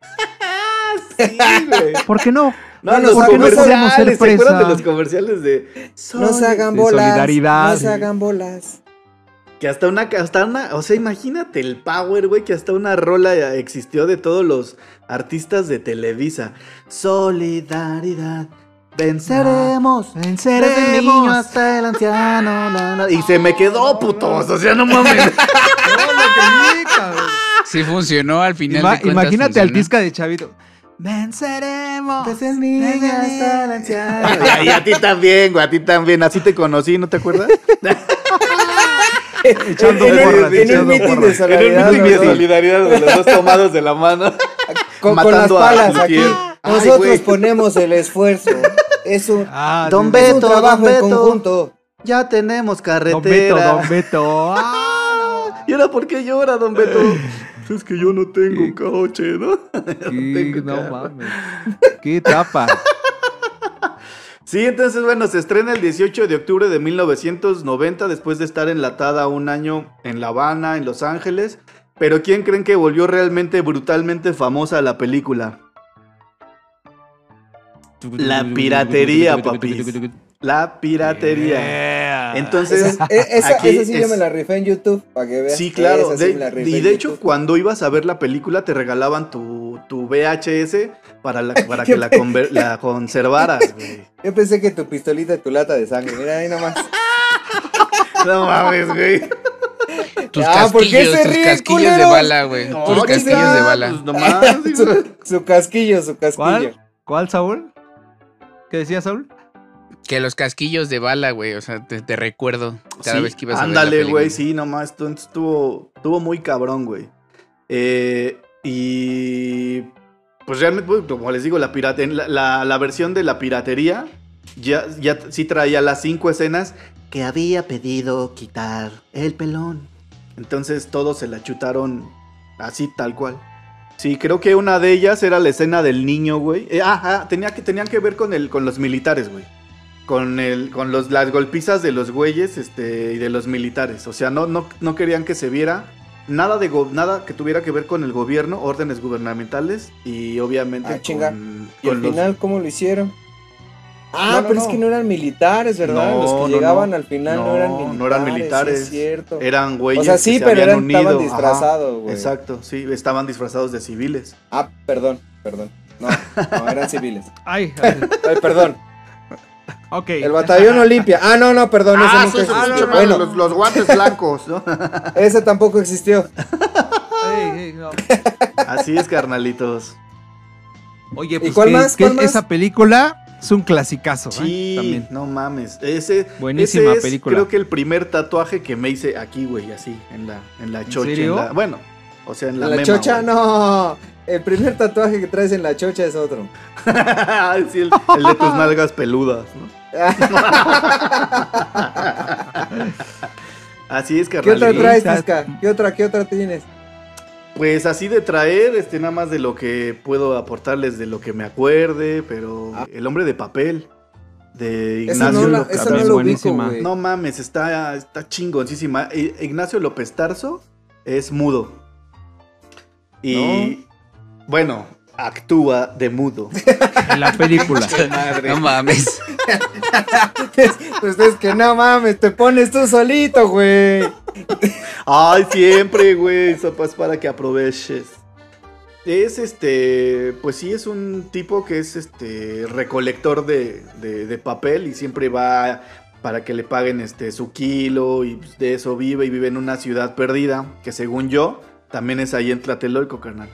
S1: sí, güey.
S3: ¿Por qué no?
S1: No,
S2: No,
S1: los
S2: ¿por qué no
S3: podemos ser
S1: comerciales, ¿se acuerdan de los comerciales de
S2: No se hagan
S3: de
S2: bolas.
S3: solidaridad.
S2: No se hagan bolas.
S1: Que hasta una, hasta una, o sea, imagínate el power, güey, que hasta una rola ya existió de todos los artistas de Televisa. Solidaridad, venceremos, desde el niño hasta el anciano. la, la. Y se me quedó, putos, o sea, no mames.
S4: Sí funcionó al final.
S3: Ima-
S4: de cuentas
S3: imagínate al. Tisca de Chavito. Venceremos.
S1: Desde el niño hasta el anciano. Y a ti también, güey, a ti también. Así te conocí, ¿no te acuerdas?
S3: Echando
S2: en, un-
S3: porras,
S2: en un meeting de solidaridad.
S1: En un meeting de
S2: los dos,
S1: solidaridad de los dos tomados de la mano.
S2: con, con las
S1: matando a
S2: palas aquí.
S1: Ay,
S2: Nosotros ponemos el esfuerzo. Es un,
S3: Ah,
S1: Don
S2: es un
S1: Beto,
S2: trabajo
S1: don
S2: en
S1: Beto.
S2: conjunto.
S1: Ya tenemos
S3: Don Beto,
S1: carretera.
S3: Don Beto. Ah,
S1: ¿Y ahora por qué llora, don Beto? Es que yo no tengo un coche, ¿no?
S3: sí,
S1: tengo
S3: no mames. Qué tapa.
S1: Sí, entonces, bueno, se estrena el 18 de octubre de 1990 después de estar enlatada un año en La Habana, en Los Ángeles. Pero ¿quién creen que volvió realmente brutalmente famosa la película? La piratería, papis. La piratería.
S3: Yeah.
S1: Entonces,
S2: Esa, e- esa,
S1: aquí
S2: esa sí yo me la rifé en YouTube para que veas.
S1: Sí, claro.
S2: Esa sí me la rifé
S1: y de hecho,
S2: YouTube.
S1: cuando ibas a ver la película, te regalaban tu, tu VHS para, la- para que la, conver- la conservaras, güey.
S2: Yo pensé que tu pistolita y tu lata de sangre. Mira ahí nomás.
S1: No mames, güey.
S4: Tus
S2: Ah, ¿por qué
S4: casquillos,
S2: se
S4: tus casquillos de bala, güey.
S1: No,
S4: Tus
S2: ¿qué
S4: casquillos de bala.
S1: Pues nomás,
S2: su, su casquillo, su casquillo.
S3: ¿Cuál? ¿Cuál, Saúl? ¿Qué decía Saúl?
S4: Que los casquillos de bala, güey. O sea, te, te recuerdo cada
S1: Sí,
S4: vez que ibas a.
S1: Ándale,
S4: la película.
S1: güey, sí, nomás. estu- Estuvo, estuvo muy cabrón, güey. Eh, y. Pues realmente, pues, como les digo, la, pirate, la, la- la versión de la piratería ya, ya sí traía las cinco escenas que había pedido quitar el pelón. Entonces todos se la chutaron así, tal cual. Sí, creo que una de ellas era la escena del niño, güey. Eh, ajá, tenía que, tenían que ver con, el, con los militares, güey. Con, el, con los, las golpizas de los güeyes este, y de los militares. O sea, no, no, no querían que se viera nada, de go- nada que tuviera que ver con el gobierno, órdenes gubernamentales y obviamente
S2: Ah, chinga.
S1: con,
S2: ¿Y al
S1: los-
S2: final cómo lo hicieron? Ah,
S1: No, no,
S2: pero
S1: no.
S2: es que no eran militares, ¿verdad?
S1: No,
S2: Los que
S1: no,
S2: llegaban
S1: no.
S2: al final no,
S1: No,
S2: eran
S1: no
S2: militares.
S1: eran militares.
S2: sí es cierto.
S1: eran güeyes
S2: o sea, sí, pero eran,
S1: unido.
S2: estaban disfrazados, güey.
S1: Exacto, sí, estaban disfrazados de civiles.
S2: Ah, perdón, perdón. No, no, eran civiles.
S3: Ay, ay,
S2: Ay, perdón.
S3: Ok.
S2: El batallón Olimpia. Ah, no, no, perdón. ese nunca existió. bueno,
S1: los, los guantes blancos, ¿no?
S2: ese tampoco existió.
S3: Ey, ey, no.
S1: Así es, carnalitos.
S3: Oye,
S2: ¿Y
S3: pues
S2: cuál
S3: que-
S2: más?
S3: que
S2: ¿Cuál más?
S3: esa película es un clasicazo, ¿eh?
S1: Sí,
S3: También.
S1: no mames. Ese,
S3: Buenísima
S1: ese es,
S3: película.
S1: Creo que el primer tatuaje que me hice aquí, güey, así, en la, en la chocha. en
S3: serio?
S1: la- bueno, o sea, en la,
S2: La,
S1: mema,
S2: chocha,
S1: güey.
S2: no. El primer tatuaje que traes en la chocha es otro.
S1: sí, el, el de tus nalgas peludas, ¿no? Así es,
S2: ¿Qué otra traes, Tisca? ¿Qué otra, qué otra tienes?
S1: Pues así de traer, este, nada más de lo que puedo aportarles de lo que me acuerde, pero
S2: Ah.
S1: El hombre de papel de Ignacio
S2: no,
S1: López Tarso.
S2: no lo
S3: buenísima.
S1: No mames, está, está chingoncísima. I- Ignacio López Tarso es mudo. Y bueno, actúa de mudo.
S3: En la película.
S4: No mames.
S2: Pues es que no mames, te pones tú solito, güey.
S1: Ay, siempre, güey. Eso es para que aproveches. Es este, pues sí, es un tipo que es este recolector de, de- de papel y siempre va para que le paguen este su kilo y pues, de eso vive y vive en una ciudad perdida que según yo también es ahí en Tlatelolco, carnal.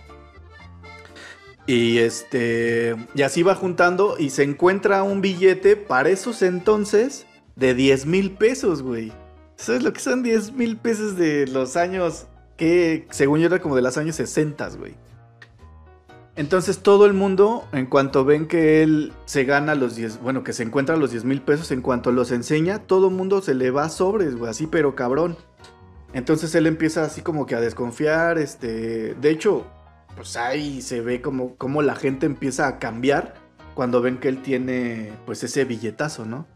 S1: Y este, y así va juntando y se encuentra un billete para esos entonces de 10 mil pesos, güey. ¿Sabes lo que son 10 mil pesos de los años que, según yo, era como de los años 60, güey? Entonces todo el mundo, en cuanto ven que él se gana los 10, bueno, que se encuentra los 10 mil pesos, en cuanto los enseña, todo el mundo se le va sobres, güey, así pero cabrón. Entonces él empieza así como que a desconfiar, este, de hecho, pues ahí se ve como, como la gente empieza a cambiar cuando ven que él tiene, pues ese billetazo, ¿no?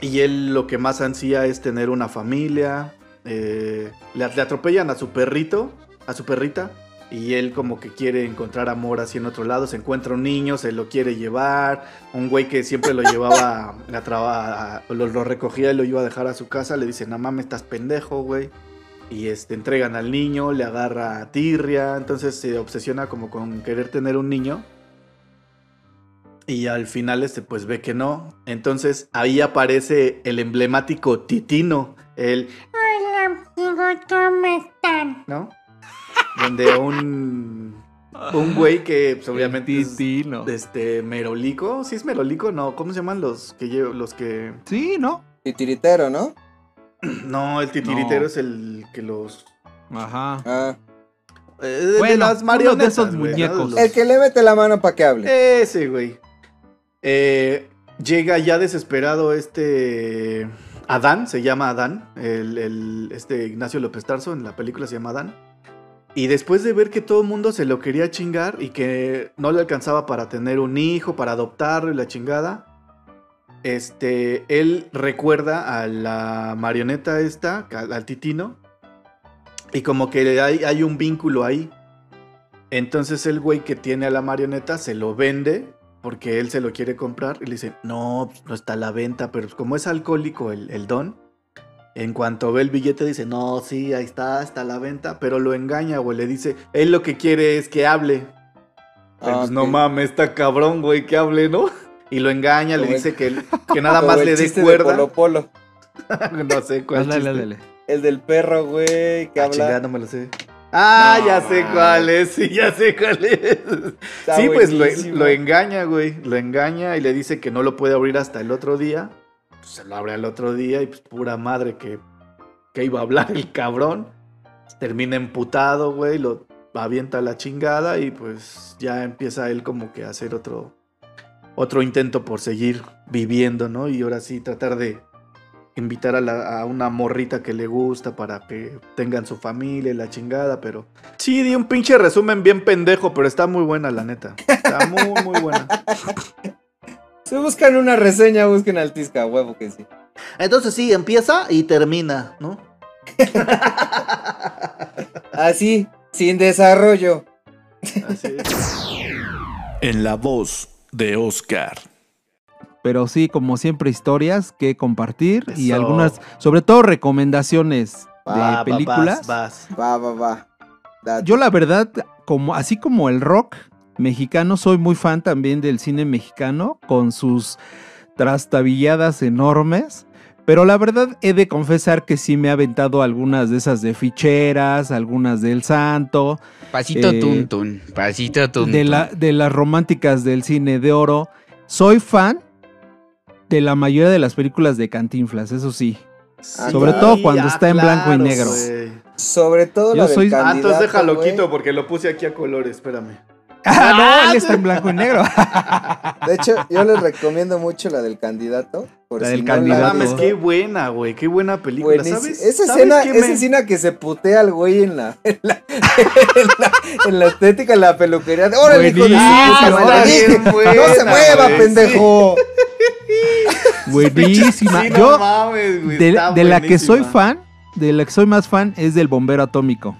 S1: Y él lo que más ansía es tener una familia. eh, le, le atropellan a su perrito, a su perrita. Y él como que quiere encontrar amor así en otro lado. Se encuentra un niño, se lo quiere llevar. Un güey que siempre lo llevaba a trabajar, lo, lo recogía y lo iba a dejar a su casa. Le dice, no mames, estás pendejo, güey. Y este, entregan al niño, le agarra a tirria. Entonces se obsesiona como con querer tener un niño. Y al final este pues ve que no. Entonces ahí aparece el emblemático Titino, el
S7: Hola amigos, ¿cómo están?
S1: ¿no? Donde un un güey que pues, obviamente es,
S3: Titino.
S1: este merolico, ¿sí es merolico? No, ¿cómo se llaman los que los que
S3: Sí, ¿no?
S2: Titiritero, ¿no?
S1: No, el titiritero
S3: No.
S1: es el que los
S3: Ajá.
S2: Ah.
S1: eh, de
S3: Bueno,
S1: las
S3: uno de
S1: marionetas,
S3: esos muñecos.
S1: Los-
S2: El que le mete la mano para que hable.
S1: Ese, güey. Eh, llega ya desesperado este. Adán, se llama Adán. El, el- este Ignacio López Tarso en la película se llama Adán. Y después de ver que todo el mundo se lo quería chingar y que no le alcanzaba para tener un hijo, para adoptarlo y la chingada, este, él recuerda a la marioneta esta, al, titino, y como que hay, hay un vínculo ahí. Entonces el güey que tiene a la marioneta se lo vende porque él se lo quiere comprar y le dice, no, no está a la venta, pero como es alcohólico el, el don, en cuanto ve el billete dice, no, sí, ahí está, está a la venta, pero lo engaña, güey, le dice, él lo que quiere es que hable.
S2: Ah,
S1: pues no mames, está cabrón, güey, que hable, ¿no? Y lo engaña, le dice que, que nada más le dé
S2: chiste de
S1: cuerda.
S2: Polo Polo.
S1: no sé cuál
S3: Dale, dale, dale.
S2: El del perro, güey, que
S1: Ah,
S2: habla.
S1: chingada, no me lo sé. Ah,
S2: No,
S1: ya sé cuál es, sí, ya sé cuál es.
S2: Está
S1: sí, pues lo, lo engaña, güey. Lo engaña y le dice que no lo puede abrir hasta el otro día. Pues se lo abre al otro día y pues pura madre que, que iba a hablar el cabrón. Termina emputado, güey, lo avienta a la chingada y pues ya empieza él como que a hacer otro, otro intento por seguir viviendo, ¿no? Y ahora sí tratar de invitar a, la- a una morrita que le gusta para que tengan su familia y la chingada, pero... Sí, di un pinche resumen bien pendejo, pero está muy buena, la neta. Está muy, muy buena.
S2: Si buscan una reseña, busquen al Tisca, huevo que sí.
S1: Entonces sí, empieza y termina, ¿no?
S2: Así, sin desarrollo.
S1: Así es.
S5: En la voz de Oscar.
S3: Pero sí, como siempre, historias que compartir y algunas, sobre todo recomendaciones
S1: Va,
S3: de
S1: va,
S3: películas.
S1: vas, vas.
S2: Va, va, va. Date.
S3: Yo la verdad, como así como el rock mexicano, soy muy fan también del cine mexicano con sus trastabilladas enormes. Pero la verdad he de confesar que sí me ha aventado algunas de esas de ficheras, algunas del Santo,
S4: Pasito
S3: Eh,
S4: tun tun, pasito tun
S3: de,
S4: tun.
S3: la, de las románticas del cine de oro. Soy fan de la mayoría de las películas de Cantinflas, eso sí.
S2: Ah,
S3: Sobre todo cuando está en blanco y negro.
S2: Sobre todo
S3: Yo
S2: la del
S3: soy-
S1: Ah, entonces déjalo
S2: güey.
S1: quito porque lo puse aquí a colores, espérame.
S3: Ah, no, él está en blanco y negro.
S2: De hecho, yo les recomiendo mucho la del candidato. Por
S3: La
S2: si
S3: del
S2: no
S1: No
S3: candidato.
S1: mames, qué buena, güey, qué buena película,
S2: Buenísimo.
S1: ¿sabes?
S2: Esa
S1: ¿Sabes
S2: escena, esa
S1: me-
S2: escena que se putea al güey en la, en la, en la, en la estética, en la peluquería. ¡Órale, hijo de su puta
S1: buena,
S2: ¡No se mueva, pendejo!
S3: Buenísima.
S1: Sí, no
S3: Yo,
S1: mames, güey,
S3: de, de la que soy
S1: buenísima.
S3: fan, de la que soy más fan, es del bombero atómico.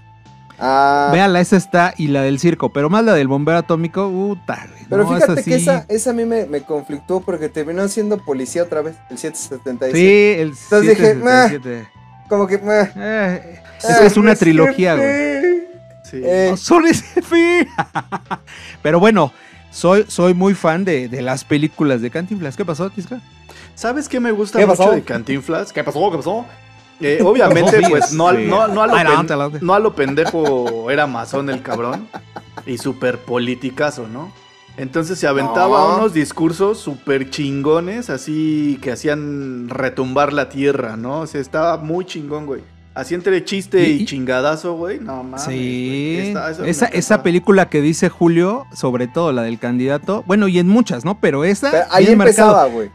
S2: Ah,
S3: Véanla, esa está y la del circo, pero más la del bombero atómico, puta, güey,
S2: pero
S3: no,
S2: fíjate
S3: esa
S2: que
S3: sí.
S2: esa, esa a mí me, me conflictó porque terminó siendo policía otra vez, el 777.
S3: Sí, el
S2: Entonces dije,
S3: 777.
S2: Como que... meh.
S3: Eh, es, es una trilogía, güey.
S1: Sí.
S2: Eh,
S3: No, Son ese fin. Pero bueno, soy, soy muy fan de, de las películas de Cantinflas. ¿Qué pasó, Tisca?
S1: ¿Sabes qué me gusta
S2: ¿Qué
S1: mucho
S2: pasó?
S1: de Cantinflas? ¿Qué pasó? ¿Qué pasó? Eh, obviamente, pues no, al- no, no a lo
S3: Adelante,
S1: pen-
S3: adelante.
S1: no a lo pendejo era masón el cabrón y súper politicazo, ¿no? Entonces se aventaba
S2: No.
S1: unos discursos súper chingones, así que hacían retumbar la tierra, ¿no? O sea, estaba muy chingón, güey. Así entre chiste y,
S3: Y-
S1: chingadazo, güey. No mames.
S3: Sí.
S1: Esta-
S3: esa, esa película que dice Julio, sobre todo la del candidato, bueno, y en muchas, ¿no? Pero esa,
S2: pero ahí empezaba, güey.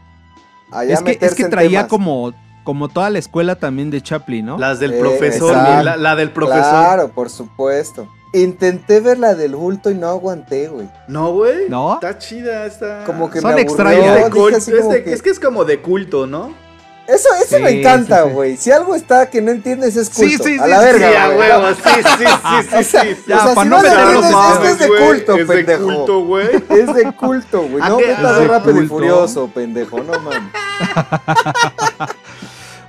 S3: Es que, es que traía
S2: temas.
S3: como, como toda la escuela también de Chaplin, ¿no?
S1: Las del
S2: Eh,
S1: profesor, la, la del profesor.
S2: Claro, por supuesto. Intenté ver la del bulto y no aguanté, güey.
S1: No, güey.
S3: ¿No?
S1: Está chida, está.
S2: Como que
S3: Son
S2: me
S3: extrañas.
S1: Es, de
S2: dije
S1: cult-
S2: así
S1: es
S2: como
S1: de-
S2: que-
S1: es que es como de culto, ¿no?
S2: Eso, eso me encanta,
S3: sí, sí.
S2: güey. Si algo está que no entiendes es
S3: Sí,
S2: culto.
S3: sí,
S2: a
S3: sí,
S2: la
S3: sí,
S2: verga,
S1: sí, a huevo, sí, sí, sí, sí,
S2: O sea,
S1: sí.
S3: Ya,
S2: o sea,
S3: pa'
S2: si
S3: no
S2: no lo
S3: meternos
S2: entiendes, esto es de
S1: güey,
S2: culto,
S1: Es de
S2: pendejo.
S1: culto, güey.
S2: Es de culto, güey.
S1: ¿A
S2: No
S1: qué?
S2: metas rápido y furioso, pendejo. No mames.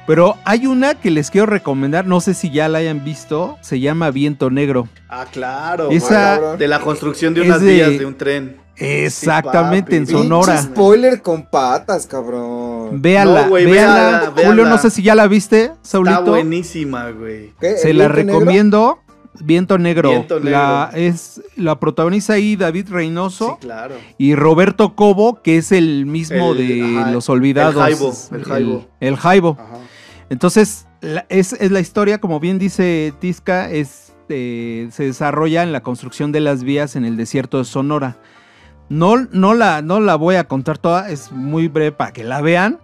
S3: Pero hay una que les quiero recomendar, no sé si ya la hayan visto, se llama Viento Negro.
S1: Ah, claro.
S3: Esa-.
S1: De la construcción de unas
S3: de-
S1: vías de un tren.
S3: Exactamente, en Sonora.
S2: Pinche spoiler con patas, cabrón.
S3: Véala,
S1: No, güey,
S3: véala.
S1: véala,
S3: Julio,
S1: véala.
S3: no sé si ya la viste,
S1: Está
S3: Saulito.
S1: buenísima, güey.
S3: Se
S2: ¿El
S3: la
S2: negro?
S3: recomiendo. Viento Negro.
S1: Viento Negro.
S3: La, es, la protagoniza ahí David Reynoso
S1: Sí, claro.
S3: y Roberto Cobo, que es el mismo
S1: El-
S3: de
S1: ajá,
S3: Los Olvidados.
S1: el Jaibo, el Jaibo.
S3: El Jaibo.
S1: Ajá.
S3: Entonces, la- es, es la historia, como bien dice Tisca, es, eh, se desarrolla en la construcción de las vías en el desierto de Sonora. No, no, la, no la voy a contar toda, es muy breve para que la vean.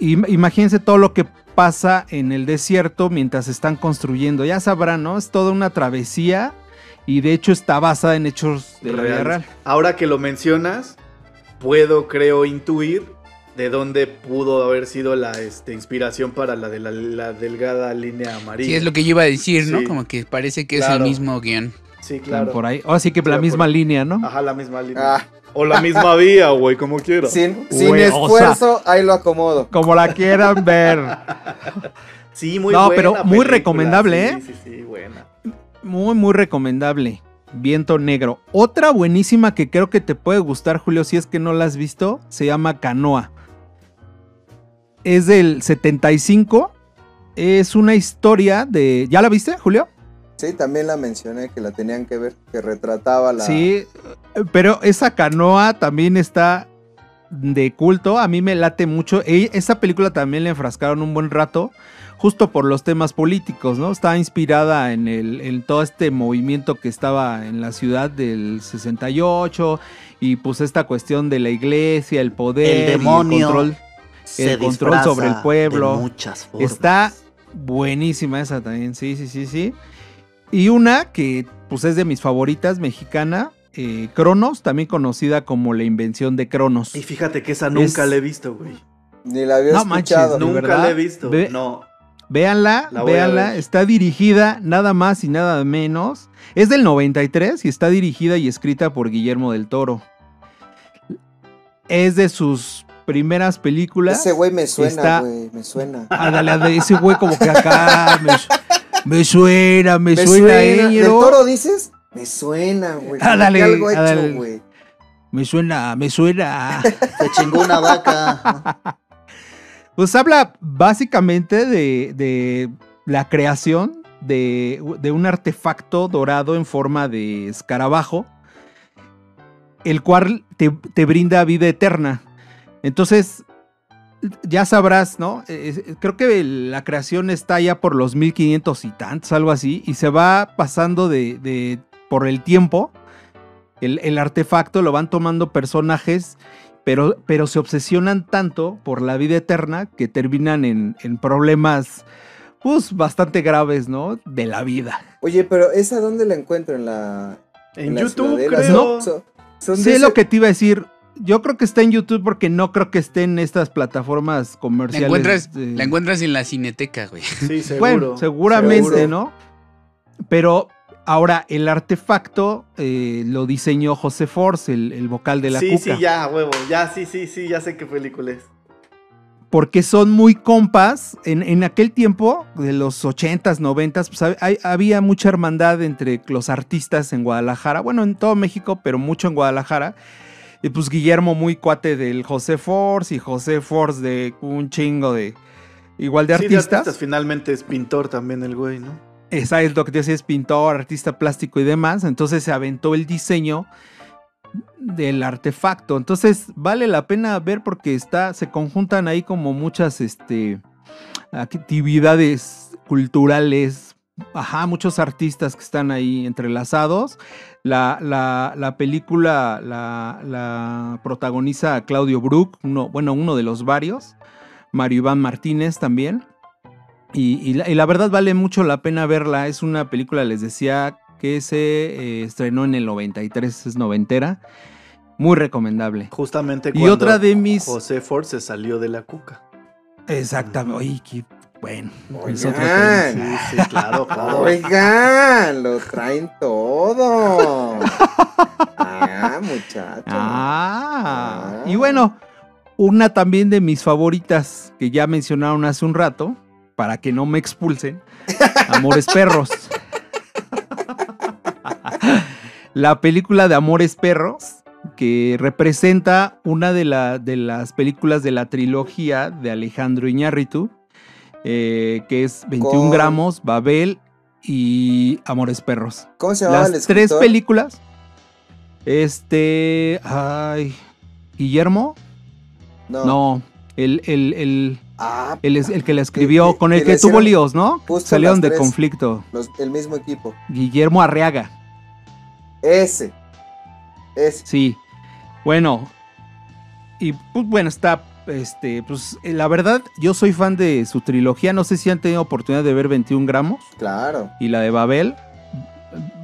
S3: Im- imagínense todo lo que pasa en el desierto mientras están construyendo. Ya sabrán, ¿no? Es toda una travesía y de hecho está basada en hechos de la vida real.
S1: Ahora que lo mencionas, puedo, creo, intuir de dónde pudo haber sido la este, inspiración para la de la, la delgada línea amarilla.
S4: Sí, es lo que yo iba a decir, ¿no?
S1: Sí.
S4: Como que parece que es el mismo guion.
S1: Sí, claro.
S3: Por ahí. Así que la misma línea, ¿no?
S1: Ajá, la misma línea.
S2: Ah,
S1: O la misma vía, güey, como quieras.
S2: sin, sin
S3: Güey, o
S2: esfuerzo, ahí lo acomodo.
S3: Como la quieran ver.
S1: Sí, muy
S3: No,
S1: buena
S3: pero muy
S1: película,
S3: recomendable,
S1: sí,
S3: ¿eh?
S1: Sí, sí, buena.
S3: Muy, muy recomendable. Viento Negro. Otra buenísima que creo que te puede gustar, Julio, si es que no la has visto, se llama Canoa. Es del 75. Es una historia de... ¿Ya la viste, Julio?
S2: Sí, también la mencioné que la tenían que ver, que retrataba la.
S3: Sí, pero esa canoa también está de culto. A mí me late mucho. E- Esa película también le enfrascaron un buen rato, justo por los temas políticos, ¿no? Está inspirada en, el, en todo este movimiento que estaba en la ciudad del 68 y pues esta cuestión de la iglesia, el poder,
S6: El
S3: y
S6: demonio
S3: control.
S6: Se
S3: el control sobre el pueblo.
S6: de muchas formas.
S3: Está buenísima esa también, sí, sí, sí, sí. Y una que pues es de mis favoritas, mexicana, eh, Cronos, también conocida como la invención de Cronos.
S1: Y fíjate que esa nunca
S3: Es-
S1: la he visto, güey.
S2: Ni la había
S3: No
S2: escuchado.
S3: ¿De
S1: Nunca
S3: verdad?
S1: la he visto.
S3: Ve-
S1: No.
S3: Véanla,
S1: La
S3: véanla, está dirigida nada más y nada menos. Es del 93 y está dirigida y escrita por Guillermo del Toro. Es de sus primeras películas.
S2: Ese güey me
S3: Está-
S2: suena, güey, me suena.
S3: Ándale, ándale, ese güey como que acá me, me suena, me,
S2: Me
S3: suena,
S2: suena.
S3: eh,
S2: ¿Del toro dices? Me suena, güey.
S3: Ah, dale,
S2: ¿Qué algo hecho, güey.
S3: Me suena, me suena.
S6: Se chingó una vaca.
S3: Pues habla básicamente de, de la creación de, de un artefacto dorado en forma de escarabajo, el cual te, te brinda vida eterna. Entonces, ya sabrás, ¿no? Eh, eh, creo que la creación está ya por los 1500 y tantos, algo así, y se va pasando de, de- por el tiempo. El, el artefacto lo van tomando personajes pero, pero se obsesionan tanto por la vida eterna que terminan en, en problemas, pues, bastante graves, ¿no? De la vida.
S2: Oye, pero ¿esa dónde la encuentro? En la.
S1: En YouTube, creo.
S2: Son- ese-
S3: lo que te iba a decir. Yo creo que está en YouTube porque no creo que esté en estas plataformas
S4: La
S3: comerciales.
S4: encuentras,
S3: de-
S4: la encuentras en la cineteca, güey.
S1: Sí, seguro.
S3: Bueno, seguramente,
S2: seguro.
S3: ¿no? Pero ahora, el artefacto eh, lo diseñó José Force, el, el vocal de la
S1: sí,
S3: cuca.
S1: sí, ya, huevo. Ya, sí, sí, sí, ya sé qué película es.
S3: porque son muy compas. En, en aquel tiempo, de los 80s, 90s, pues hay- había mucha hermandad entre los artistas en Guadalajara. Bueno, en todo México, pero mucho en Guadalajara. Y pues Guillermo muy cuate del José Force y José Force de un chingo de... Igual de
S1: Sí,
S3: artistas.
S1: Finalmente es pintor también el güey, ¿no?
S3: Esa es lo que te decía, es pintor, artista plástico y demás. Entonces se aventó el diseño del artefacto. Entonces vale la pena ver porque está, se conjuntan ahí como muchas este, actividades culturales. Ajá, muchos artistas que están ahí entrelazados. La, la- la película la, la protagoniza Claudio Brook, uno, bueno, uno de los varios. Mario Iván Martínez también. Y, y la, y la verdad vale mucho la pena verla. Es una película, les decía, que se eh, estrenó en el 93, es noventera. Muy recomendable.
S1: Justamente
S3: Y
S1: cuando
S3: otra de mis-
S1: José Ford se salió de la cuca.
S3: Exactamente. Oye, qué bueno. es otro
S2: Oigan.
S3: tema.
S1: Sí, sí, claro, claro.
S2: Oigan, lo traen todo. Ah, muchachos.
S3: Ah,
S2: Ah.
S3: y bueno, una también de mis favoritas que ya mencionaron hace un rato, para que no me expulsen, Amores Perros. La película de Amores Perros, que representa una de, la- de las películas de la trilogía de Alejandro Iñárritu, eh, que es 21
S2: Con-
S3: gramos, Babel y Amores Perros.
S2: ¿Cómo se llamaba el
S3: Las tres películas. Este. Ay. Guillermo.
S2: No.
S3: No. El, el, el,
S2: Ah,
S3: el, el que la escribió,
S2: que-
S3: con el
S2: que
S3: tuvo líos, ¿no? Salieron de
S2: tres.
S3: conflicto.
S2: los- el mismo equipo.
S3: Guillermo Arriaga.
S2: Ese. Ese.
S3: Sí. Bueno. Y pues bueno, está. Este, pues eh, la verdad, yo soy fan de su trilogía. No sé si han tenido oportunidad de ver 21 gramos
S2: Claro,
S3: y la de Babel.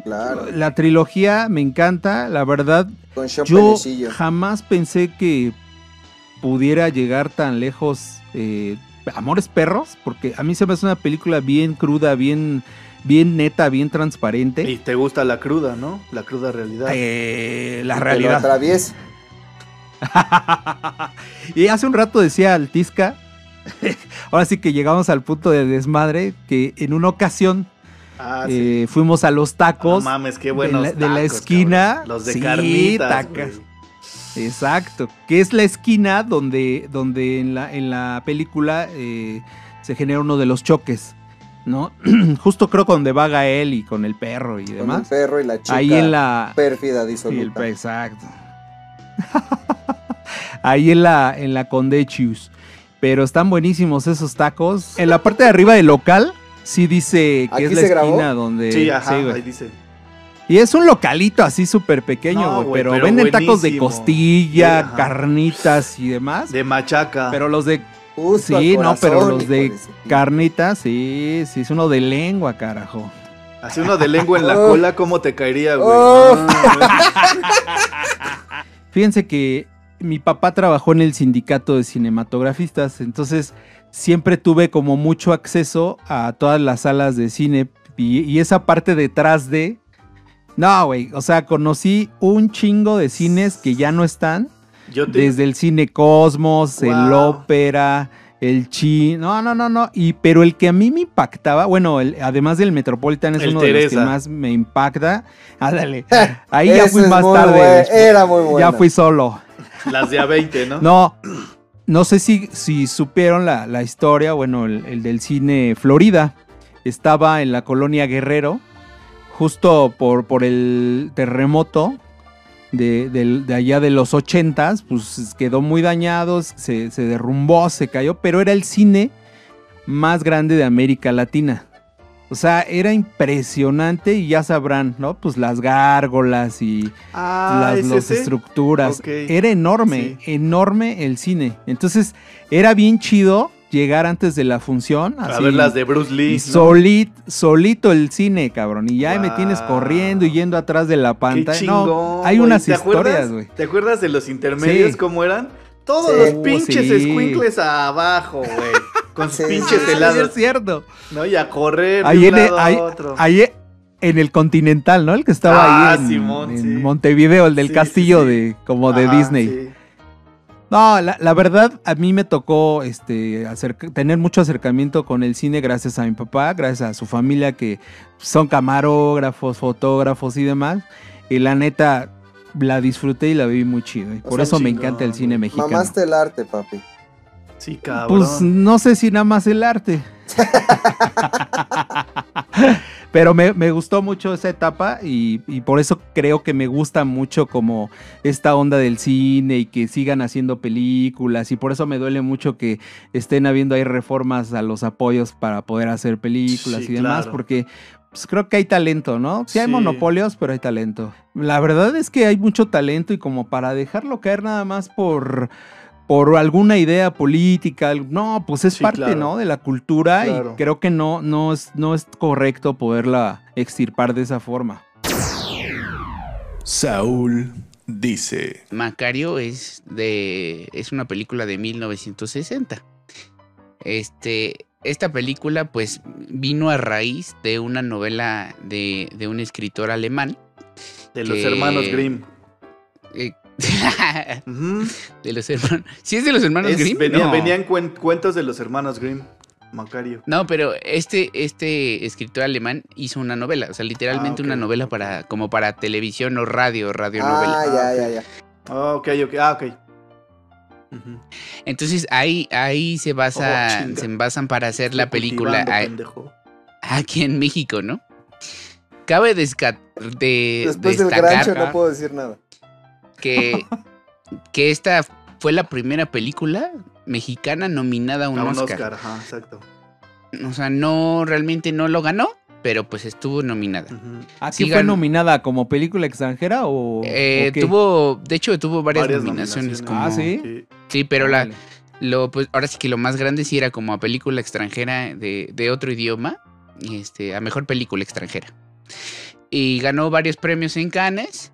S2: claro.
S3: La trilogía me encanta, la verdad.
S2: Con Sean
S3: Yo
S2: Penecillo.
S3: jamás pensé que pudiera llegar tan lejos eh, Amores Perros, porque a mí se me hace una película bien cruda, bien, bien neta, bien transparente.
S1: Y te gusta la cruda, ¿no? La cruda realidad.
S3: Eh, la
S2: Que lo
S3: realidad. y hace un rato decía Altisca, ahora sí que llegamos al punto de desmadre, que en una ocasión
S1: ah, sí.
S3: eh, fuimos a los
S1: No
S3: tacos.
S1: mames, qué buenos
S3: de la- de la
S1: tacos,
S3: esquina.
S1: cabrón. Los de
S3: Sí,
S1: carnitas,
S3: tacas. Exacto, que es la esquina donde, donde en, la, en la película eh, se genera uno de los choques, ¿no? Justo creo donde va Gael y con el perro y
S2: Con el
S3: demás.
S2: perro y la chica
S3: Ahí en la...
S2: pérfida
S3: el
S2: disoluta.
S3: exacto. Ahí en la, en la Condechius. Pero están buenísimos esos tacos. En la parte de arriba del local, sí dice que
S2: ¿Aquí
S3: es la
S2: grabó?
S3: esquina donde...
S1: Sí, ajá,
S3: sí,
S1: ahí dice.
S3: Y es un localito así súper pequeño,
S1: No,
S3: pero,
S1: pero
S3: venden tacos de costilla,
S1: Sí,
S3: carnitas y demás.
S1: De machaca.
S3: Pero los de
S2: Justo
S3: Sí, no, pero los de carnitas, sí, sí, es uno de lengua, carajo.
S1: Así uno de lengua en la
S2: Oh.
S1: cola, ¿cómo te caería, güey?
S2: Oh.
S1: Ah,
S3: Fíjense que mi papá trabajó en el sindicato de cinematografistas, entonces siempre tuve como mucho acceso a todas las salas de cine y, y esa parte detrás de... No, güey, o sea, conocí un chingo de cines que ya no están,
S1: Yo te...
S3: desde el cine Cosmos, el ópera, el chi, no, no, no, no, y pero el que a mí me impactaba, bueno, el- además del Metropolitan es
S1: El
S3: uno de los que más me impacta. Ándale. Ahí ya fui más tarde.
S2: buen-. Era muy bueno.
S3: Ya fui solo.
S1: Las de A20, ¿no?
S3: No, no sé si, si supieron la, la historia, bueno, el, el del cine Florida. Estaba en la colonia Guerrero, justo por, por el terremoto de, de allá de los ochentas, pues quedó muy dañado, se, se derrumbó, se cayó, pero era el cine más grande de América Latina. O sea, era impresionante y ya sabrán, ¿no? Pues las gárgolas y
S1: Ah,
S3: las, estructuras. Era enorme, enorme el cine. Entonces, era bien chido llegar antes de la función.
S1: A
S3: así,
S1: ver las de Bruce Lee.
S3: y
S1: ¿no?
S3: solit- solito el cine, cabrón. Y ya me tienes corriendo y yendo atrás de la pantalla.
S1: chingón,
S3: no, hay unas historias, güey.
S1: ¿Te acuerdas de los intermedios
S3: Sí.
S1: cómo eran? Todos
S2: Sí.
S1: los
S3: Uh,
S1: pinches
S3: sí.
S1: escuincles abajo, güey. Con sus
S2: Sí,
S1: pinches helados.
S3: es cierto.
S1: ¿No? Y a correr
S3: Ahí
S1: de
S3: en,
S1: un
S3: el,
S1: lado
S3: ahí-
S1: a otro.
S3: ahí en el Continental, ¿no? El que estaba
S1: Ah,
S3: ahí en,
S1: Simón,
S3: en
S1: sí.
S3: Montevideo, el del
S1: Sí,
S3: castillo
S1: sí, sí.
S3: de como de
S1: Ajá,
S3: Disney. No, la, la verdad, a mí me tocó este, acerca- tener mucho acercamiento con el cine gracias a mi papá, gracias a su familia que son camarógrafos, fotógrafos y demás. Y la neta, la disfruté y la vi muy chido. Y por
S1: sea,
S3: eso me encanta el cine mexicano.
S2: Mamaste el arte, papi.
S1: Sí, cabrón.
S3: Pues no sé si nada más el arte. Pero me, me gustó mucho esa etapa y, y por eso creo que me gusta mucho como esta onda del cine y que sigan haciendo películas y por eso me duele mucho que estén habiendo ahí reformas a los apoyos para poder hacer películas
S1: Sí,
S3: y demás
S1: claro.
S3: porque pues, creo que hay talento, ¿no? Sí hay monopolios, pero hay talento. La verdad es que hay mucho talento y como para dejarlo caer nada más por por alguna idea política, no, pues es
S1: Sí,
S3: parte,
S1: claro.
S3: ¿no? De la cultura
S1: Claro.
S3: y creo que no, no es, no es correcto poderla extirpar de esa forma.
S5: Saúl dice.
S4: Macario es de es una película de 1960. Este, esta película pues vino a raíz de una novela de, de un escritor alemán.
S1: de los
S4: que-
S1: hermanos Grimm.
S4: eh, De los hermanos. ¿Sí es de los hermanos
S1: Es-
S4: Grimm?
S1: venía-
S4: No.
S1: Venían cuen- cuentos de los hermanos Grimm. Macario.
S4: No, pero este, este escritor alemán hizo una novela, o sea, literalmente
S1: Ah,
S4: una novela para, como para televisión o radio, radionovela.
S2: Ah, ya, ya, ya.
S1: Ah, ok, ok. Ah, ok.
S4: Entonces ahí, ahí se basa,
S1: Oh,
S4: se basan para hacer la película a- aquí en México, ¿no? cabe de
S2: Después del
S4: destacar
S2: grancho no puedo decir nada.
S4: Que, que esta fue la primera película mexicana nominada a un,
S1: A un
S4: Oscar.
S1: Oscar, ajá, exacto.
S4: O sea, no, realmente no lo ganó, pero pues estuvo nominada.
S3: ¿Aquí
S4: Sí
S3: fue nominada como película extranjera o,
S4: Eh,
S3: o qué?
S4: tuvo, de hecho, tuvo varias,
S1: Varias
S4: nominaciones.
S1: nominaciones.
S4: como-
S3: Ah, ¿sí?
S1: Sí.
S4: Pero la, lo, pues, ahora sí que lo más grande sí era como a película extranjera de, de otro idioma, y este, a mejor película extranjera. Y ganó varios premios en Cannes.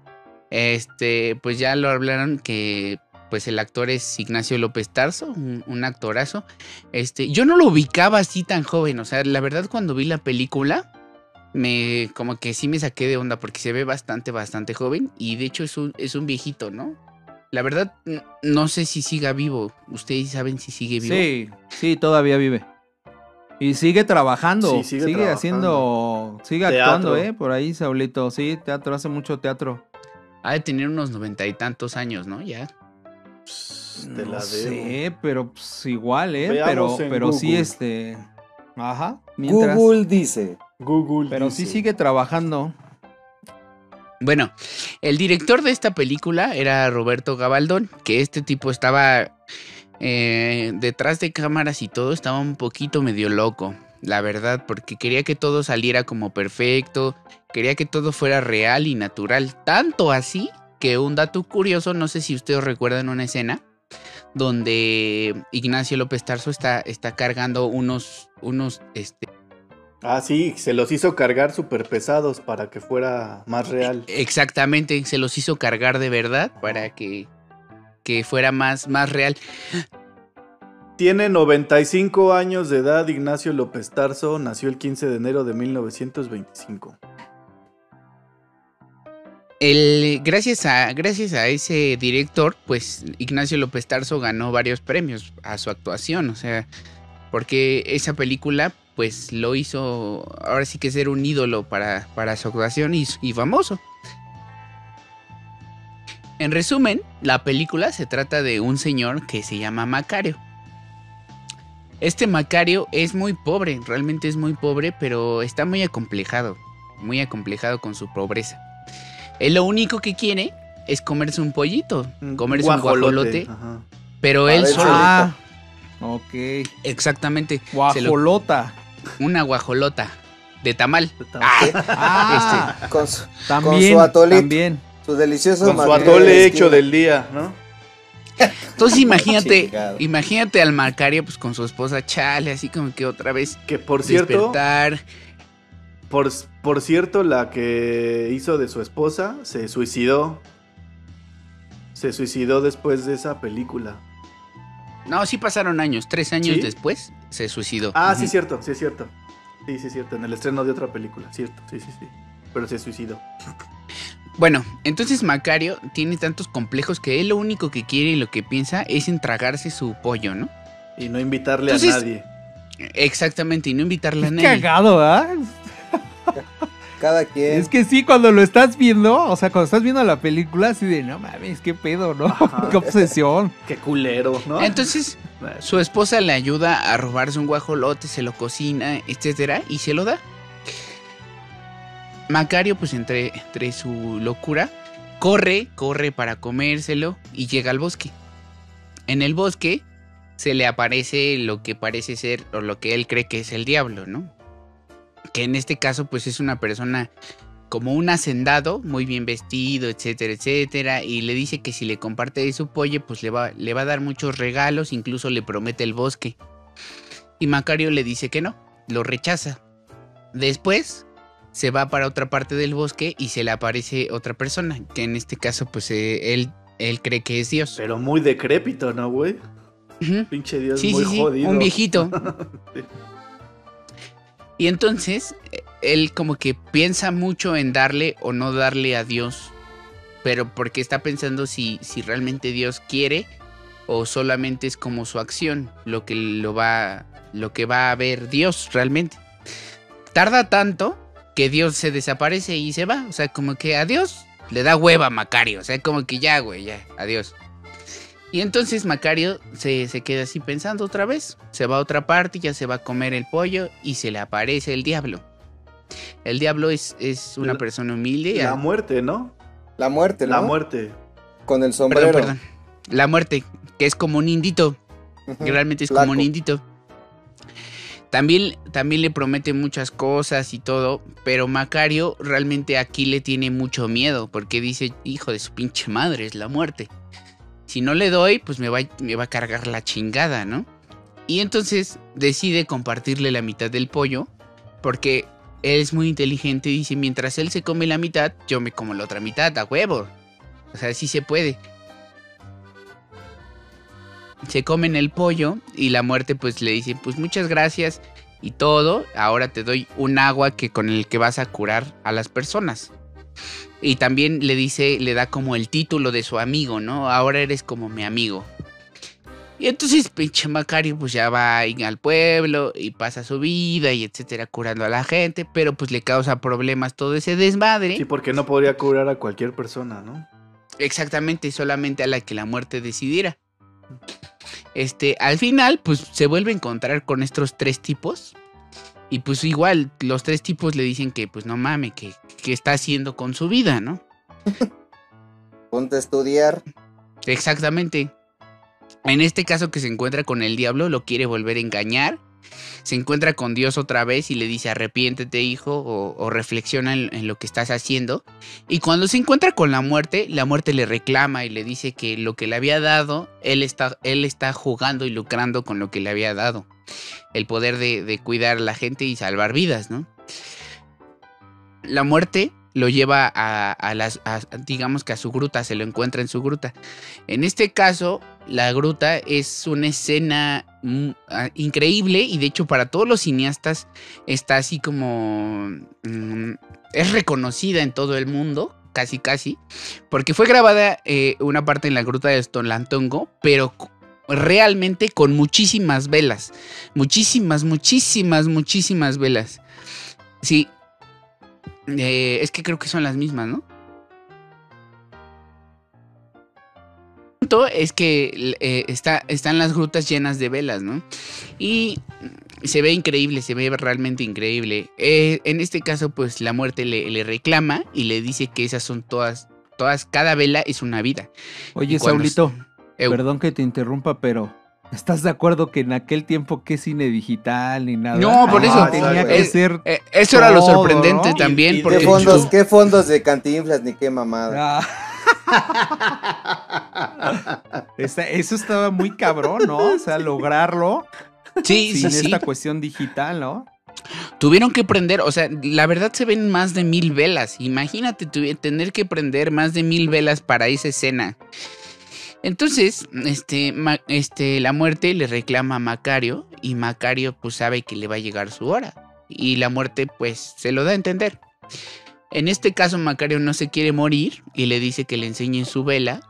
S4: Este, pues ya lo hablaron que pues el actor es Ignacio López Tarso, un, un actorazo. Este, yo no lo ubicaba así tan joven, o sea, la verdad cuando vi la película me como que sí me saqué de onda porque se ve bastante bastante joven y de hecho es un, es un viejito, ¿no? La verdad no sé si siga vivo. ¿Ustedes saben si sigue vivo?
S3: Sí, sí, todavía vive. Y sigue trabajando.
S1: Sí,
S3: sigue
S1: sigue
S3: haciendo. Sigue
S1: Teatro.
S3: actuando, ¿eh? Por ahí, Saulito. Sí, teatro, hace mucho teatro.
S4: Ha de tener unos noventa y tantos años, ¿no? Ya.
S1: Pss, Te
S3: no
S1: la debo.
S3: sé, pero pues, igual, ¿eh?
S1: Veamos
S3: pero pero sí, este. Ajá. Mientras.
S2: Google dice.
S1: Google.
S3: Pero sí sigue trabajando.
S4: Bueno, el director de esta película era Roberto Gabaldón, que este tipo estaba eh, detrás de cámaras y todo, estaba un poquito medio loco, la verdad, porque quería que todo saliera como perfecto, quería que todo fuera real y natural, tanto así que un dato curioso, no sé si ustedes recuerdan una escena donde Ignacio López Tarso está, está cargando unos, unos, este,
S1: Ah, sí, se los hizo cargar súper pesados para que fuera más real.
S4: Exactamente, se los hizo cargar de verdad para que, que fuera más, más real.
S1: Tiene 95 años de edad Ignacio López Tarso, nació el 15 de enero de 1925.
S4: Gracias, a, ese director, pues Ignacio López Tarso ganó varios premios a su actuación, o sea, porque esa película pues lo hizo ahora sí que ser un ídolo para, para su actuación y, y famoso. En resumen, la película se trata de un señor que se llama Macario. Este Macario es muy pobre, realmente es muy pobre, pero está muy acomplejado, muy acomplejado con su pobreza. Él lo único que quiere es comerse un pollito, comerse un guajolote,
S1: Ajá.
S4: pero él
S2: ver,
S4: solo...
S3: Ah, ok.
S4: Exactamente, lo-
S3: Guajolota.
S4: una guajolota de tamal.
S3: Ah,
S2: Con su,
S3: también.
S2: su atolito.
S3: También.
S2: su delicioso
S1: Con su atole
S2: de
S1: hecho del día, ¿no?
S4: Entonces imagínate,
S2: Chingado.
S4: imagínate al Macario pues con su esposa Chale, así como que otra vez
S1: Que por cierto,
S4: despertar.
S1: Por, por cierto, la que hizo de su esposa se suicidó. Se suicidó después de esa película.
S4: No, sí pasaron años, tres años
S1: ¿Sí?
S4: después se suicidó.
S1: Ah,
S4: Ujú.
S1: sí, cierto, sí, es cierto. Sí, sí, es cierto. En el estreno de otra película, cierto. Sí, sí, sí. Pero se suicidó.
S4: Bueno, entonces Macario tiene tantos complejos que él lo único que quiere y lo que piensa es en tragarse su pollo, ¿no?
S1: Y no invitarle
S4: Entonces,
S1: a nadie.
S4: Exactamente, y no invitarle a
S3: Qué
S4: nadie.
S3: cagado, ¿ah?
S2: Cada quien.
S3: Es que sí, cuando lo estás viendo, o sea, cuando estás viendo la película, así de, no mames, qué pedo, ¿no?
S1: Ajá.
S3: qué obsesión.
S1: Qué culero, ¿no?
S4: Entonces, su esposa le ayuda a robarse un guajolote, se lo cocina, etcétera, y se lo da. Macario, pues entre, entre su locura, corre, corre para comérselo y llega al bosque. En el bosque se le aparece lo que parece ser o lo que él cree que es el diablo, ¿no? Que en este caso, pues es una persona como un hacendado, muy bien vestido, etcétera, etcétera, y le dice que si le comparte su pollo, pues le va, le va a dar muchos regalos, incluso le promete el bosque. Y Macario le dice que no, lo rechaza. Después se va para otra parte del bosque y se le aparece otra persona, que en este caso, pues eh, él, él cree que es Dios.
S1: Pero muy decrépito, ¿no, güey? Pinche Dios
S4: Sí,
S1: muy
S4: sí, sí,
S1: jodido.
S4: un viejito.
S1: Sí.
S4: Y entonces, él como que piensa mucho en darle o no darle a Dios, pero porque está pensando si, si realmente Dios quiere o solamente es como su acción, lo que lo va, lo que va a ver Dios realmente. Tarda tanto que Dios se desaparece y se va, o sea, como que adiós, le da hueva a Macario, o sea, como que ya, güey, ya, adiós. Y entonces Macario se, se queda así pensando otra vez. Se va a otra parte, ya se va a comer el pollo y se le aparece el diablo. El diablo es, es una
S1: La-
S4: persona humilde.
S1: La muerte, ¿no?
S2: La muerte, ¿no?
S1: La muerte.
S2: Con el sombrero.
S4: Perdón, perdón. La muerte, que es como un indito. Que realmente es como un indito. También, también le promete muchas cosas y todo, pero Macario realmente aquí le tiene mucho miedo, porque dice, hijo de su pinche madre, es la muerte. Si no le doy, pues me va, a cargar la chingada, ¿no? Y entonces decide compartirle la mitad del pollo, porque él es muy inteligente y dice, mientras él se come la mitad, yo me como la otra mitad, a huevo. O sea, sí se puede se comen el pollo y la muerte pues le dice pues muchas gracias y todo, ahora te doy un agua que con el que vas a curar a las personas. Y también le dice, le da como el título de su amigo, ¿no? Ahora eres como mi amigo. Y entonces pinche Macario pues ya va al pueblo y pasa su vida y etcétera curando a la gente, pero pues le causa problemas todo ese desmadre.
S1: Sí, porque no podría curar a cualquier persona, ¿no?
S4: Exactamente, solamente a la que la muerte decidiera. Este, al final, pues se vuelve a encontrar con estos tres tipos. Y pues igual, los tres tipos le dicen que, pues no mames, que, que está haciendo con su vida, ¿no?
S2: Ponte a estudiar.
S4: Exactamente. En este caso que se encuentra con el diablo, lo quiere volver a engañar. Se encuentra con Dios otra vez y le dice arrepiéntete hijo o, o reflexiona en, en lo que estás haciendo. Y cuando se encuentra con la muerte, la muerte le reclama y le dice que lo que le había dado, él está, él está jugando y lucrando con lo que le había dado. El poder de, de cuidar a la gente y salvar vidas, ¿no? La muerte lo lleva a, a las, digamos que a su gruta, se lo encuentra en su gruta. En este caso, la gruta es una escena mm, ah, increíble y de hecho para todos los cineastas está así como... mm, es reconocida en todo el mundo, casi casi, porque fue grabada eh, una parte en la gruta de Stolantongo, pero realmente con muchísimas velas, muchísimas, muchísimas, muchísimas velas. Sí, eh, es que creo que son las mismas, ¿no? punto es que eh, está, están las grutas llenas de velas, ¿no? Y se ve increíble, se ve realmente increíble. Eh, en este caso, pues la muerte le, le reclama y le dice que esas son todas, todas, cada vela es una vida.
S3: Oye, Saulito,
S4: Eu,
S3: perdón que te interrumpa, pero ¿estás de acuerdo que en aquel tiempo qué cine digital ni nada?
S4: No, por
S1: eso,
S3: Ah, tenía
S1: exacto.
S3: que ser.
S4: eh, eso era lo sorprendente
S3: ¿no?
S4: también,
S1: Y- y de
S4: porque
S2: ¿Qué fondos, qué fondos de cantinflas ni qué mamada?
S3: Ah. Esa- eso estaba muy cabrón, ¿no? O sea, lograrlo
S4: sí,
S3: sin
S4: sí, sí.
S3: esta cuestión digital, ¿no?
S4: Tuvieron que prender, o sea, la verdad se ven más de mil velas. Imagínate tener que prender más de mil velas para esa escena. Entonces, este, Ma- este, la muerte le reclama a Macario y Macario pues sabe que le va a llegar su hora. Y la muerte pues se lo da a entender. En este caso Macario no se quiere morir y le dice que le enseñe su vela.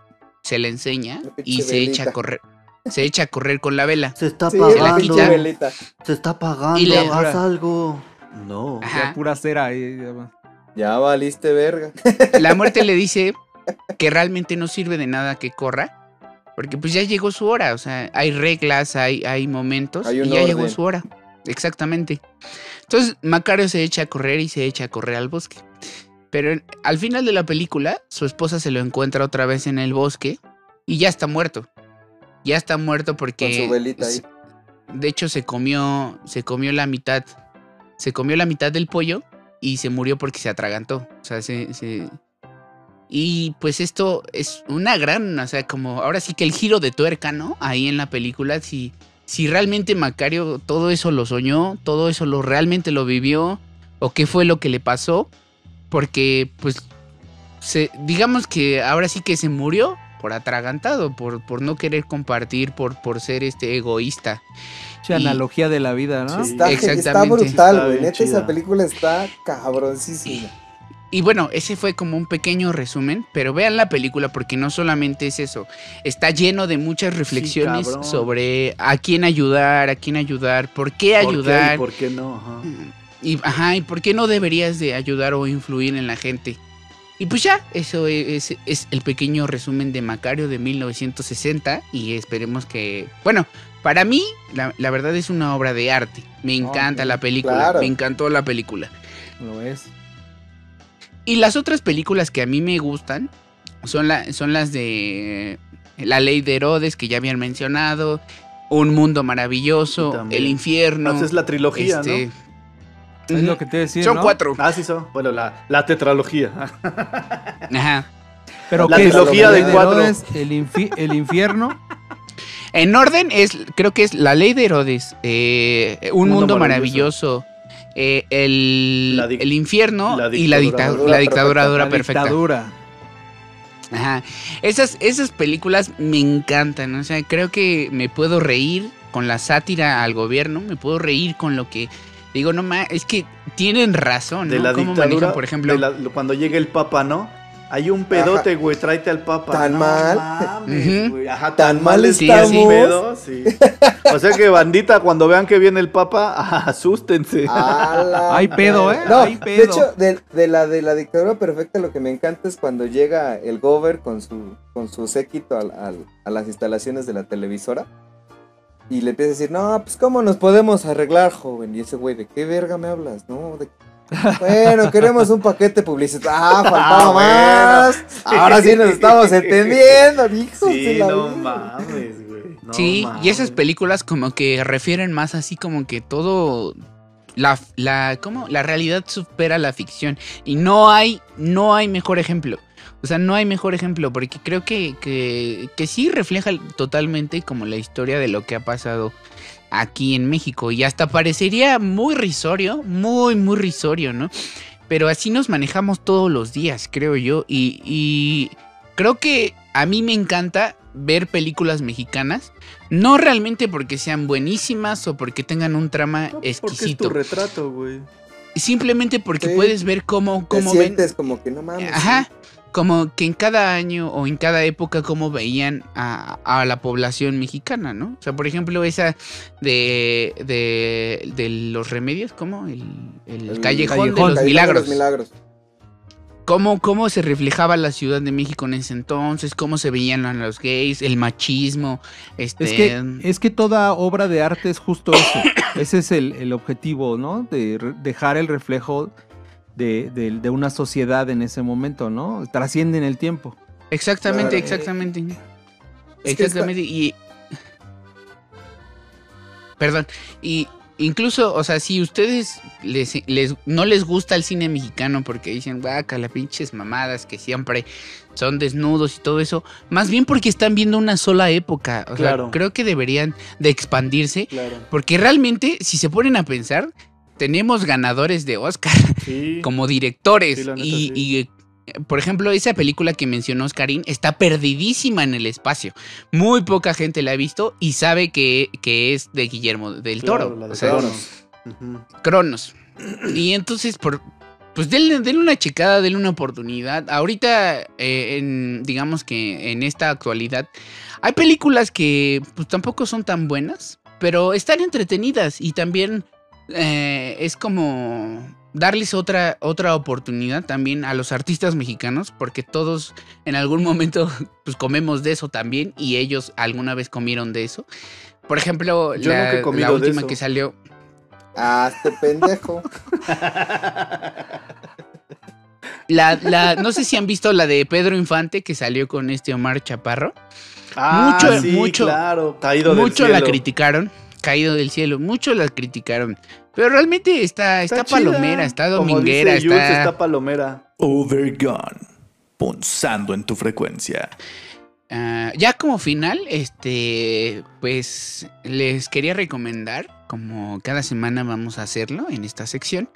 S4: Se la enseña y se echa a correr. Se echa a correr con la vela.
S6: Se está
S2: Sí, la
S4: apagando.
S2: velita.
S6: Se está apagando.
S4: Y le-
S6: Haz algo. No.
S4: Ajá.
S3: Ya pura cera. ahí, ya va.
S2: Ya valiste verga.
S4: La muerte le dice que realmente no sirve de nada que corra, porque pues ya llegó su hora, o sea, hay reglas, hay, hay momentos
S2: Hay
S4: y ya llegó su hora. Exactamente. Entonces Macario se echa a correr y se echa a correr al bosque. Pero al final de la película, su esposa se lo encuentra otra vez en el bosque y ya está muerto. Ya está muerto porque
S2: Con su velita ahí.
S4: de hecho se comió se comió la mitad se comió la mitad del pollo y se murió porque se atragantó. O sea, se, se- Y pues esto es una gran, o sea, como ahora sí que el giro de tuerca, ¿no? Ahí en la película, si, si realmente Macario todo eso lo soñó, todo eso lo realmente lo vivió, o qué fue lo que le pasó, porque pues se, digamos que ahora sí que se murió por atragantado, por, por no querer compartir, por, por ser este egoísta. Y-
S3: analogía de la vida, ¿no?
S1: Sí.
S2: Está, está
S4: Exactamente.
S2: brutal,
S1: Está
S2: güey.
S1: bien
S2: Neta, esa película está cabroncísima.
S4: Y bueno, ese fue como un pequeño resumen, pero vean la película porque no solamente es eso, está lleno de muchas reflexiones sobre a quién ayudar, a quién ayudar, por qué
S1: ¿Por qué y
S4: ayudar
S1: ¿Por qué no? Ajá.
S4: y, ajá, y por qué no deberías de ayudar o influir en la gente. Y pues ya, eso es, es el pequeño resumen de Macario de 1960 y esperemos que, bueno, Para mí, la, la verdad es una obra de arte. Me encanta la película.
S2: claro.
S4: Me encantó la película.
S3: Lo es.
S4: Y las otras películas que a mí me gustan son, la- son las de La Ley de Herodes, que ya habían mencionado. Un Mundo Maravilloso.
S1: También.
S4: El Infierno.
S1: Esa es la trilogía,
S4: este,
S3: Es lo que te decía.
S4: Son
S3: ¿no?
S4: cuatro.
S1: ¿no? Ah, sí, son. Bueno, la, la tetralogía.
S4: Ajá.
S3: Pero
S1: La trilogía de cuatro.
S3: Herodes, el, infi- el infierno.
S4: En orden es, creo que es La Ley de Herodes, eh, Un
S1: Mundo
S4: Mundo,
S1: Maravilloso.
S4: Maravilloso, eh, el,
S1: La
S4: el Infierno
S1: la
S4: y la,
S1: dictadura
S4: dicta-
S2: dura
S4: la dictadura
S2: perfecta.
S4: dura
S3: la
S4: perfecta.
S3: dictadura.
S4: Ajá. Esas, esas películas me encantan. O sea, creo que me puedo reír con la sátira al gobierno, me puedo reír con lo que digo, no más, es que tienen razón,
S1: De la
S4: ¿Cómo
S1: dictadura.
S4: manejan, por ejemplo?
S1: de la- cuando llega el papa, ¿no? Hay un pedote, güey, tráete al papa.
S2: ¿Tan
S1: No
S2: mal?
S1: mames, Ajá,
S2: ¿Tan
S1: tan,
S2: mal
S1: mal
S4: Sí,
S1: está
S4: así.
S1: el pedo, sí. O sea que bandita, cuando vean que viene el papa, asústense.
S3: Hay pedo, ¿eh?
S2: No,
S3: Hay
S2: de
S3: pedo.
S2: hecho, de, de la de la dictadura perfecta, lo que me encanta es cuando llega el gober con su, con su séquito al- al- a las instalaciones de la televisora y le empieza a decir, no, pues cómo nos podemos arreglar, joven. Y ese güey, ¿de qué verga me hablas? No, de... Bueno, queremos un paquete publicitario. Ah, faltaba
S1: Ah, bueno.
S2: más. Ahora sí nos estamos entendiendo, hijos de
S1: Sí,
S2: la
S1: no
S2: vida.
S1: mames, güey. no
S4: sí, y esas películas como que refieren más así como que todo la la ¿cómo? La realidad supera la ficción y no hay no hay mejor ejemplo. O sea, no hay mejor ejemplo porque creo que, que, que sí refleja totalmente como la historia de lo que ha pasado aquí en México y hasta parecería muy risorio, muy, muy risorio, ¿no? Pero así nos manejamos todos los días, creo yo, y, y creo que a mí me encanta ver películas mexicanas, no realmente porque sean buenísimas o porque tengan un trama
S1: No, Porque es
S4: exquisito,
S1: tu retrato, güey.
S4: simplemente porque
S2: Sí.
S4: puedes ver cómo,
S2: Te
S4: cómo ven
S2: sientes como que no mames.
S4: Ajá. Como que en cada año o en cada época cómo veían a, a la población mexicana, ¿no? O sea, por ejemplo, esa de, de, de los remedios, ¿cómo? El, el
S2: El
S4: callejón,
S3: Callejón.
S4: de los
S2: Callejón de
S4: milagros.
S2: los milagros.
S4: ¿Cómo, ¿Cómo se reflejaba la Ciudad de México en ese entonces? ¿Cómo se veían a los gays? El machismo. Este,
S3: Es que, es que toda obra de arte es justo eso. Ese es el, el objetivo, ¿no? De re- dejar el reflejo de, de- de una sociedad en ese momento, ¿no? Trasciende en el tiempo.
S4: Exactamente,
S2: Claro.
S4: exactamente. Exactamente. Y. Perdón. Y incluso, o sea, si ustedes les, les- no les gusta el cine mexicano porque dicen, vaca, las pinches mamadas que siempre son desnudos y todo eso, más bien porque están viendo una sola época. O
S1: Claro.
S4: sea, creo que deberían de expandirse.
S1: Claro.
S4: Porque realmente, si se ponen a pensar, tenemos ganadores de Oscar
S1: Sí.
S4: como directores.
S1: Sí, la neta,
S4: y,
S1: sí.
S4: y, eh, por ejemplo, esa película que mencionó Oscarín está perdidísima en el espacio. Muy poca gente la ha visto y sabe que, que es de Guillermo del Toro.
S1: la de
S4: o sea,
S1: Cronos.
S4: Cronos. Y entonces, por, pues denle, denle una checada, denle una oportunidad. Ahorita, eh, en, digamos que en esta actualidad, hay películas que pues tampoco son tan buenas, pero están entretenidas y también eh, es como darles otra, otra oportunidad también a los artistas mexicanos, porque todos en algún momento pues comemos de eso también y ellos alguna vez comieron de eso. Por ejemplo,
S1: Yo
S4: la,
S1: nunca he comido
S4: la
S1: de
S4: última
S1: eso.
S4: que salió,
S2: Ah, este pendejo.
S4: La, la, no sé si han visto la de Pedro Infante que salió con este Omar Chaparro.
S1: Ah,
S4: Mucho,
S1: sí,
S4: mucho,
S1: claro. Caído del
S4: Mucho la criticaron, caído del cielo, mucho la criticaron. Pero realmente está, está, palomera, está
S1: Como
S4: dominguera,
S1: dice Jules,
S4: está...
S1: está palomera.
S5: Overgone. Punzando en tu frecuencia.
S4: Ah, ya como final, este, pues les quería recomendar, como cada semana vamos a hacerlo en esta sección,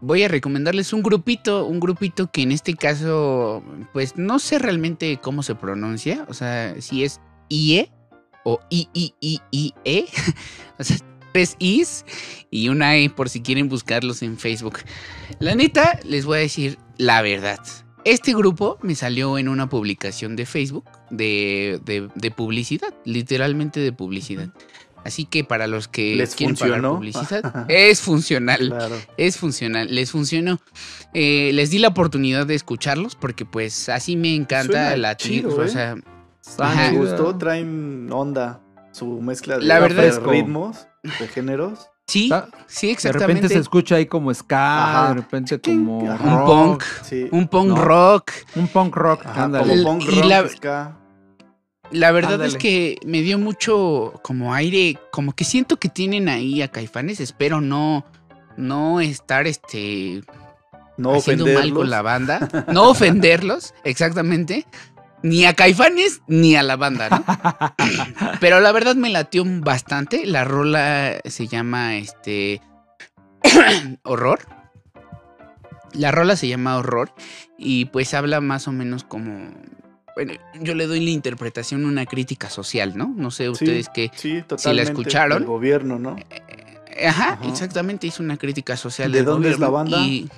S4: voy a recomendarles un grupito, un grupito que en este caso, pues no sé realmente cómo se pronuncia, o sea, si es IE o I I I I E, o sea, tres Is y una E por si quieren buscarlos en Facebook. La neta, les voy a decir la verdad. Este grupo me salió en una publicación de Facebook de, de- de publicidad, literalmente de publicidad. Así que para los que
S1: ¿Les
S4: quieren pagar
S1: funcionó?
S4: publicidad, es funcional.
S1: Claro.
S4: Es funcional, les funcionó. Eh, les di la oportunidad de escucharlos porque pues así me encanta
S1: Suena
S4: la
S1: chido,
S4: o
S1: ¿eh?
S4: sea,
S3: Está
S4: Ajá.
S1: Me
S3: chida.
S1: gustó, traen onda. Su mezcla de,
S4: La verdad
S1: de ritmos, de géneros.
S4: Sí, sí,
S3: De
S4: exactamente.
S3: repente se escucha ahí como ska,
S1: Ajá.
S3: de repente como.
S4: Un punk.
S1: Sí.
S4: Un punk
S3: No.
S4: rock.
S3: un punk rock,
S1: Ajá,
S3: ándale.
S1: Como punk
S4: y
S1: rock,
S4: la-
S1: ska.
S4: La verdad
S3: Ándale.
S4: es que me dio mucho como aire, como que siento que tienen ahí a Caifanes, espero no no estar este
S1: No
S4: haciendo mal
S1: ofenderlos.
S4: con la banda, no ofenderlos, exactamente, ni a Caifanes ni a la banda, ¿no? Pero la verdad me latió bastante, la rola se llama este Horror. La rola se llama Horror y pues habla más o menos como bueno, yo le doy la interpretación una crítica social, ¿no? No sé
S1: Sí,
S4: ustedes qué
S1: Sí, totalmente.
S4: escucharon.
S1: El gobierno, ¿no?
S4: Ajá,
S1: Ajá.
S4: exactamente, hizo una crítica social.
S1: ¿De
S4: del
S1: dónde es la banda?
S4: y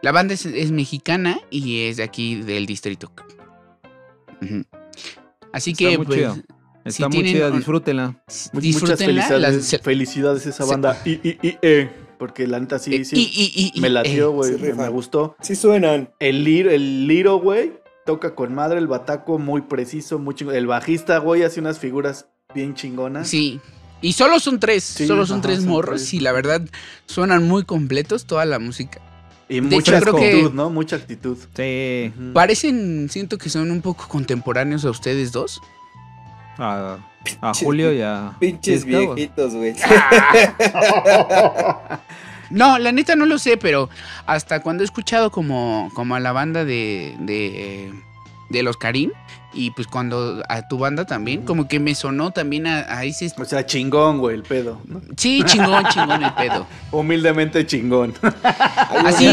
S4: la banda es, es mexicana y es de aquí del distrito. Así
S3: Está
S4: que,
S3: muy
S4: pues.
S3: Está muy
S4: tienen
S3: chida, disfrútenla.
S1: Muchas felicidades,
S4: las- se-
S1: felicidades a esa
S4: se-
S1: banda. Y, y, y, eh, porque la neta sí,
S4: eh,
S1: sí.
S4: y- y- y-
S1: me
S4: eh,
S1: latió, güey.
S2: sí
S1: me, gustó.
S2: Sí suenan.
S1: El Liro, el Liro, güey, toca con madre. El bataco muy preciso, muy chingón. El bajista, güey, hace unas figuras bien chingonas.
S4: Sí. Y solo son tres,
S1: Sí,
S4: solo son
S1: ajá,
S4: tres
S1: son
S4: morros
S1: tres.
S4: y la verdad suenan muy completos toda la música.
S1: Y
S4: De
S1: mucha
S4: hecho, creo que-
S1: actitud, ¿no? Mucha actitud.
S3: Sí.
S4: Parecen, siento que son un poco contemporáneos a ustedes dos.
S3: A, Julio y a.
S2: Pinches viejitos, güey.
S4: No, la neta no lo sé, pero hasta cuando he escuchado como, como a la banda de, de, de los Karim y pues cuando a tu banda también, como que me sonó también a, a ese...
S1: O sea, chingón, güey, el pedo. ¿no?
S4: Sí, chingón, chingón el pedo.
S1: Humildemente chingón.
S4: Así,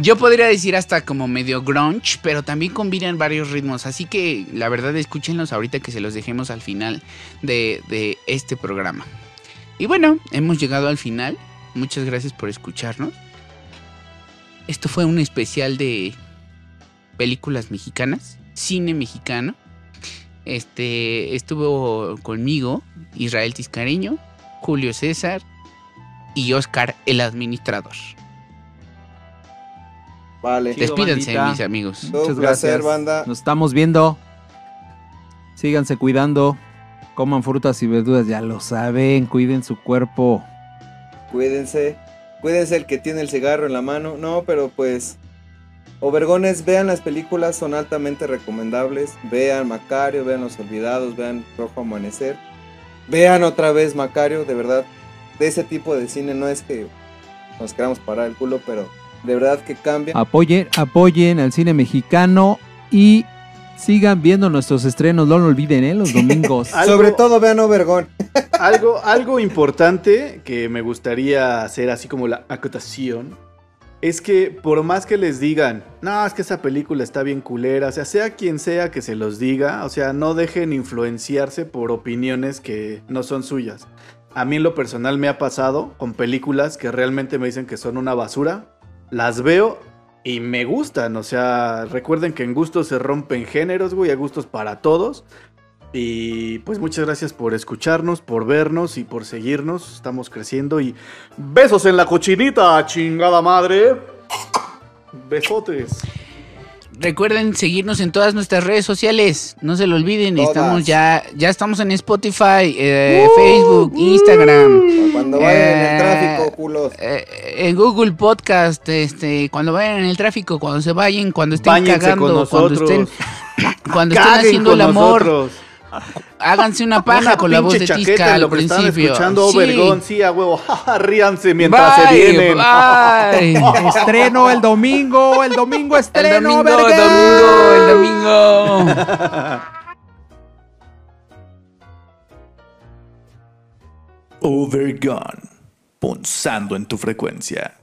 S4: yo podría decir hasta como medio grunge, pero también combinan varios ritmos. Así que la verdad escúchenlos ahorita que se los dejemos al final de, de este programa. Y bueno, hemos llegado al final. Muchas gracias por escucharnos. Esto fue un especial de películas mexicanas, cine mexicano. Este estuvo conmigo Israel Tiscareño, Julio César y Oscar el administrador.
S2: Vale.
S3: Chido,
S4: Despídanse, mis amigos.
S3: Muchas
S2: un placer,
S3: gracias.
S2: banda.
S3: Nos estamos viendo. Síganse cuidando. Coman frutas y verduras, ya lo saben. Cuiden su cuerpo.
S2: Cuídense. Cuídense el que tiene el cigarro en la mano. No, pero pues. Obergones, vean las películas, son altamente recomendables. Vean Macario, vean Los Olvidados, vean Rojo Amanecer. Vean otra vez Macario, de verdad. De ese tipo de cine no es que nos queramos parar el culo, pero de verdad que cambia.
S3: Apoyen, apoyen al cine mexicano y sigan viendo nuestros estrenos. No lo olviden, ¿eh? Los domingos.
S1: Algo-
S2: Sobre todo vean Obergón.
S1: algo, algo importante que me gustaría hacer así como la acotación es que por más que les digan, no, es que esa película está bien culera, o sea, sea quien sea que se los diga, o sea, no dejen influenciarse por opiniones que no son suyas. A mí en lo personal me ha pasado con películas que realmente me dicen que son una basura, las veo y me gustan, o sea, recuerden que en gustos se rompen géneros, güey, hay gustos para todos. Y pues muchas gracias por escucharnos, por vernos y por seguirnos. Estamos creciendo y besos en la cochinita, chingada madre. Besotes.
S4: Recuerden seguirnos en todas nuestras redes sociales. No se lo olviden.
S2: Todas.
S4: Estamos ya, ya estamos en Spotify, eh, Facebook, Instagram,
S2: Cuando vayan en el
S4: Eh,
S2: tráfico, culos.
S4: eh, en Google Podcast. Este, cuando vayan en el tráfico, cuando se vayan, cuando estén
S1: Báñense
S4: cagando, cuando estén, cuando estén haciendo el amor,
S1: nosotros.
S4: Háganse una paja
S1: Una
S4: con la voz de Tisca al
S1: lo que están
S4: principio.
S1: escuchando
S4: Sí.
S1: Obergón, sí, a huevo. Ríanse mientras se
S4: Bye,
S1: vienen.
S4: bye.
S3: estreno el domingo. El domingo
S4: El
S3: estreno.
S4: domingo, el domingo, el domingo.
S5: Overgone. Punzando en tu frecuencia.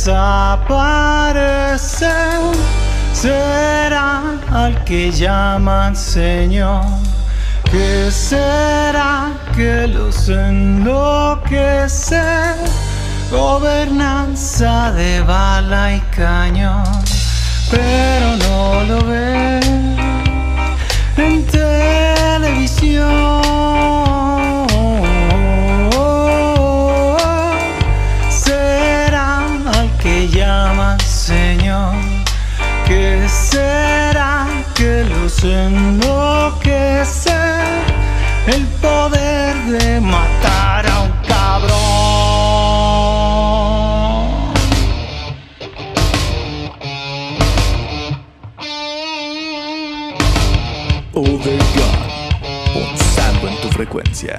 S7: Que desaparece? Será al que llaman Señor. ¿Qué será que los enloquece? Gobernanza de bala y cañón, pero no lo ve en televisión. Los enloquece? El poder de matar a un cabrón.
S5: Overgone. Punzando en tu frecuencia.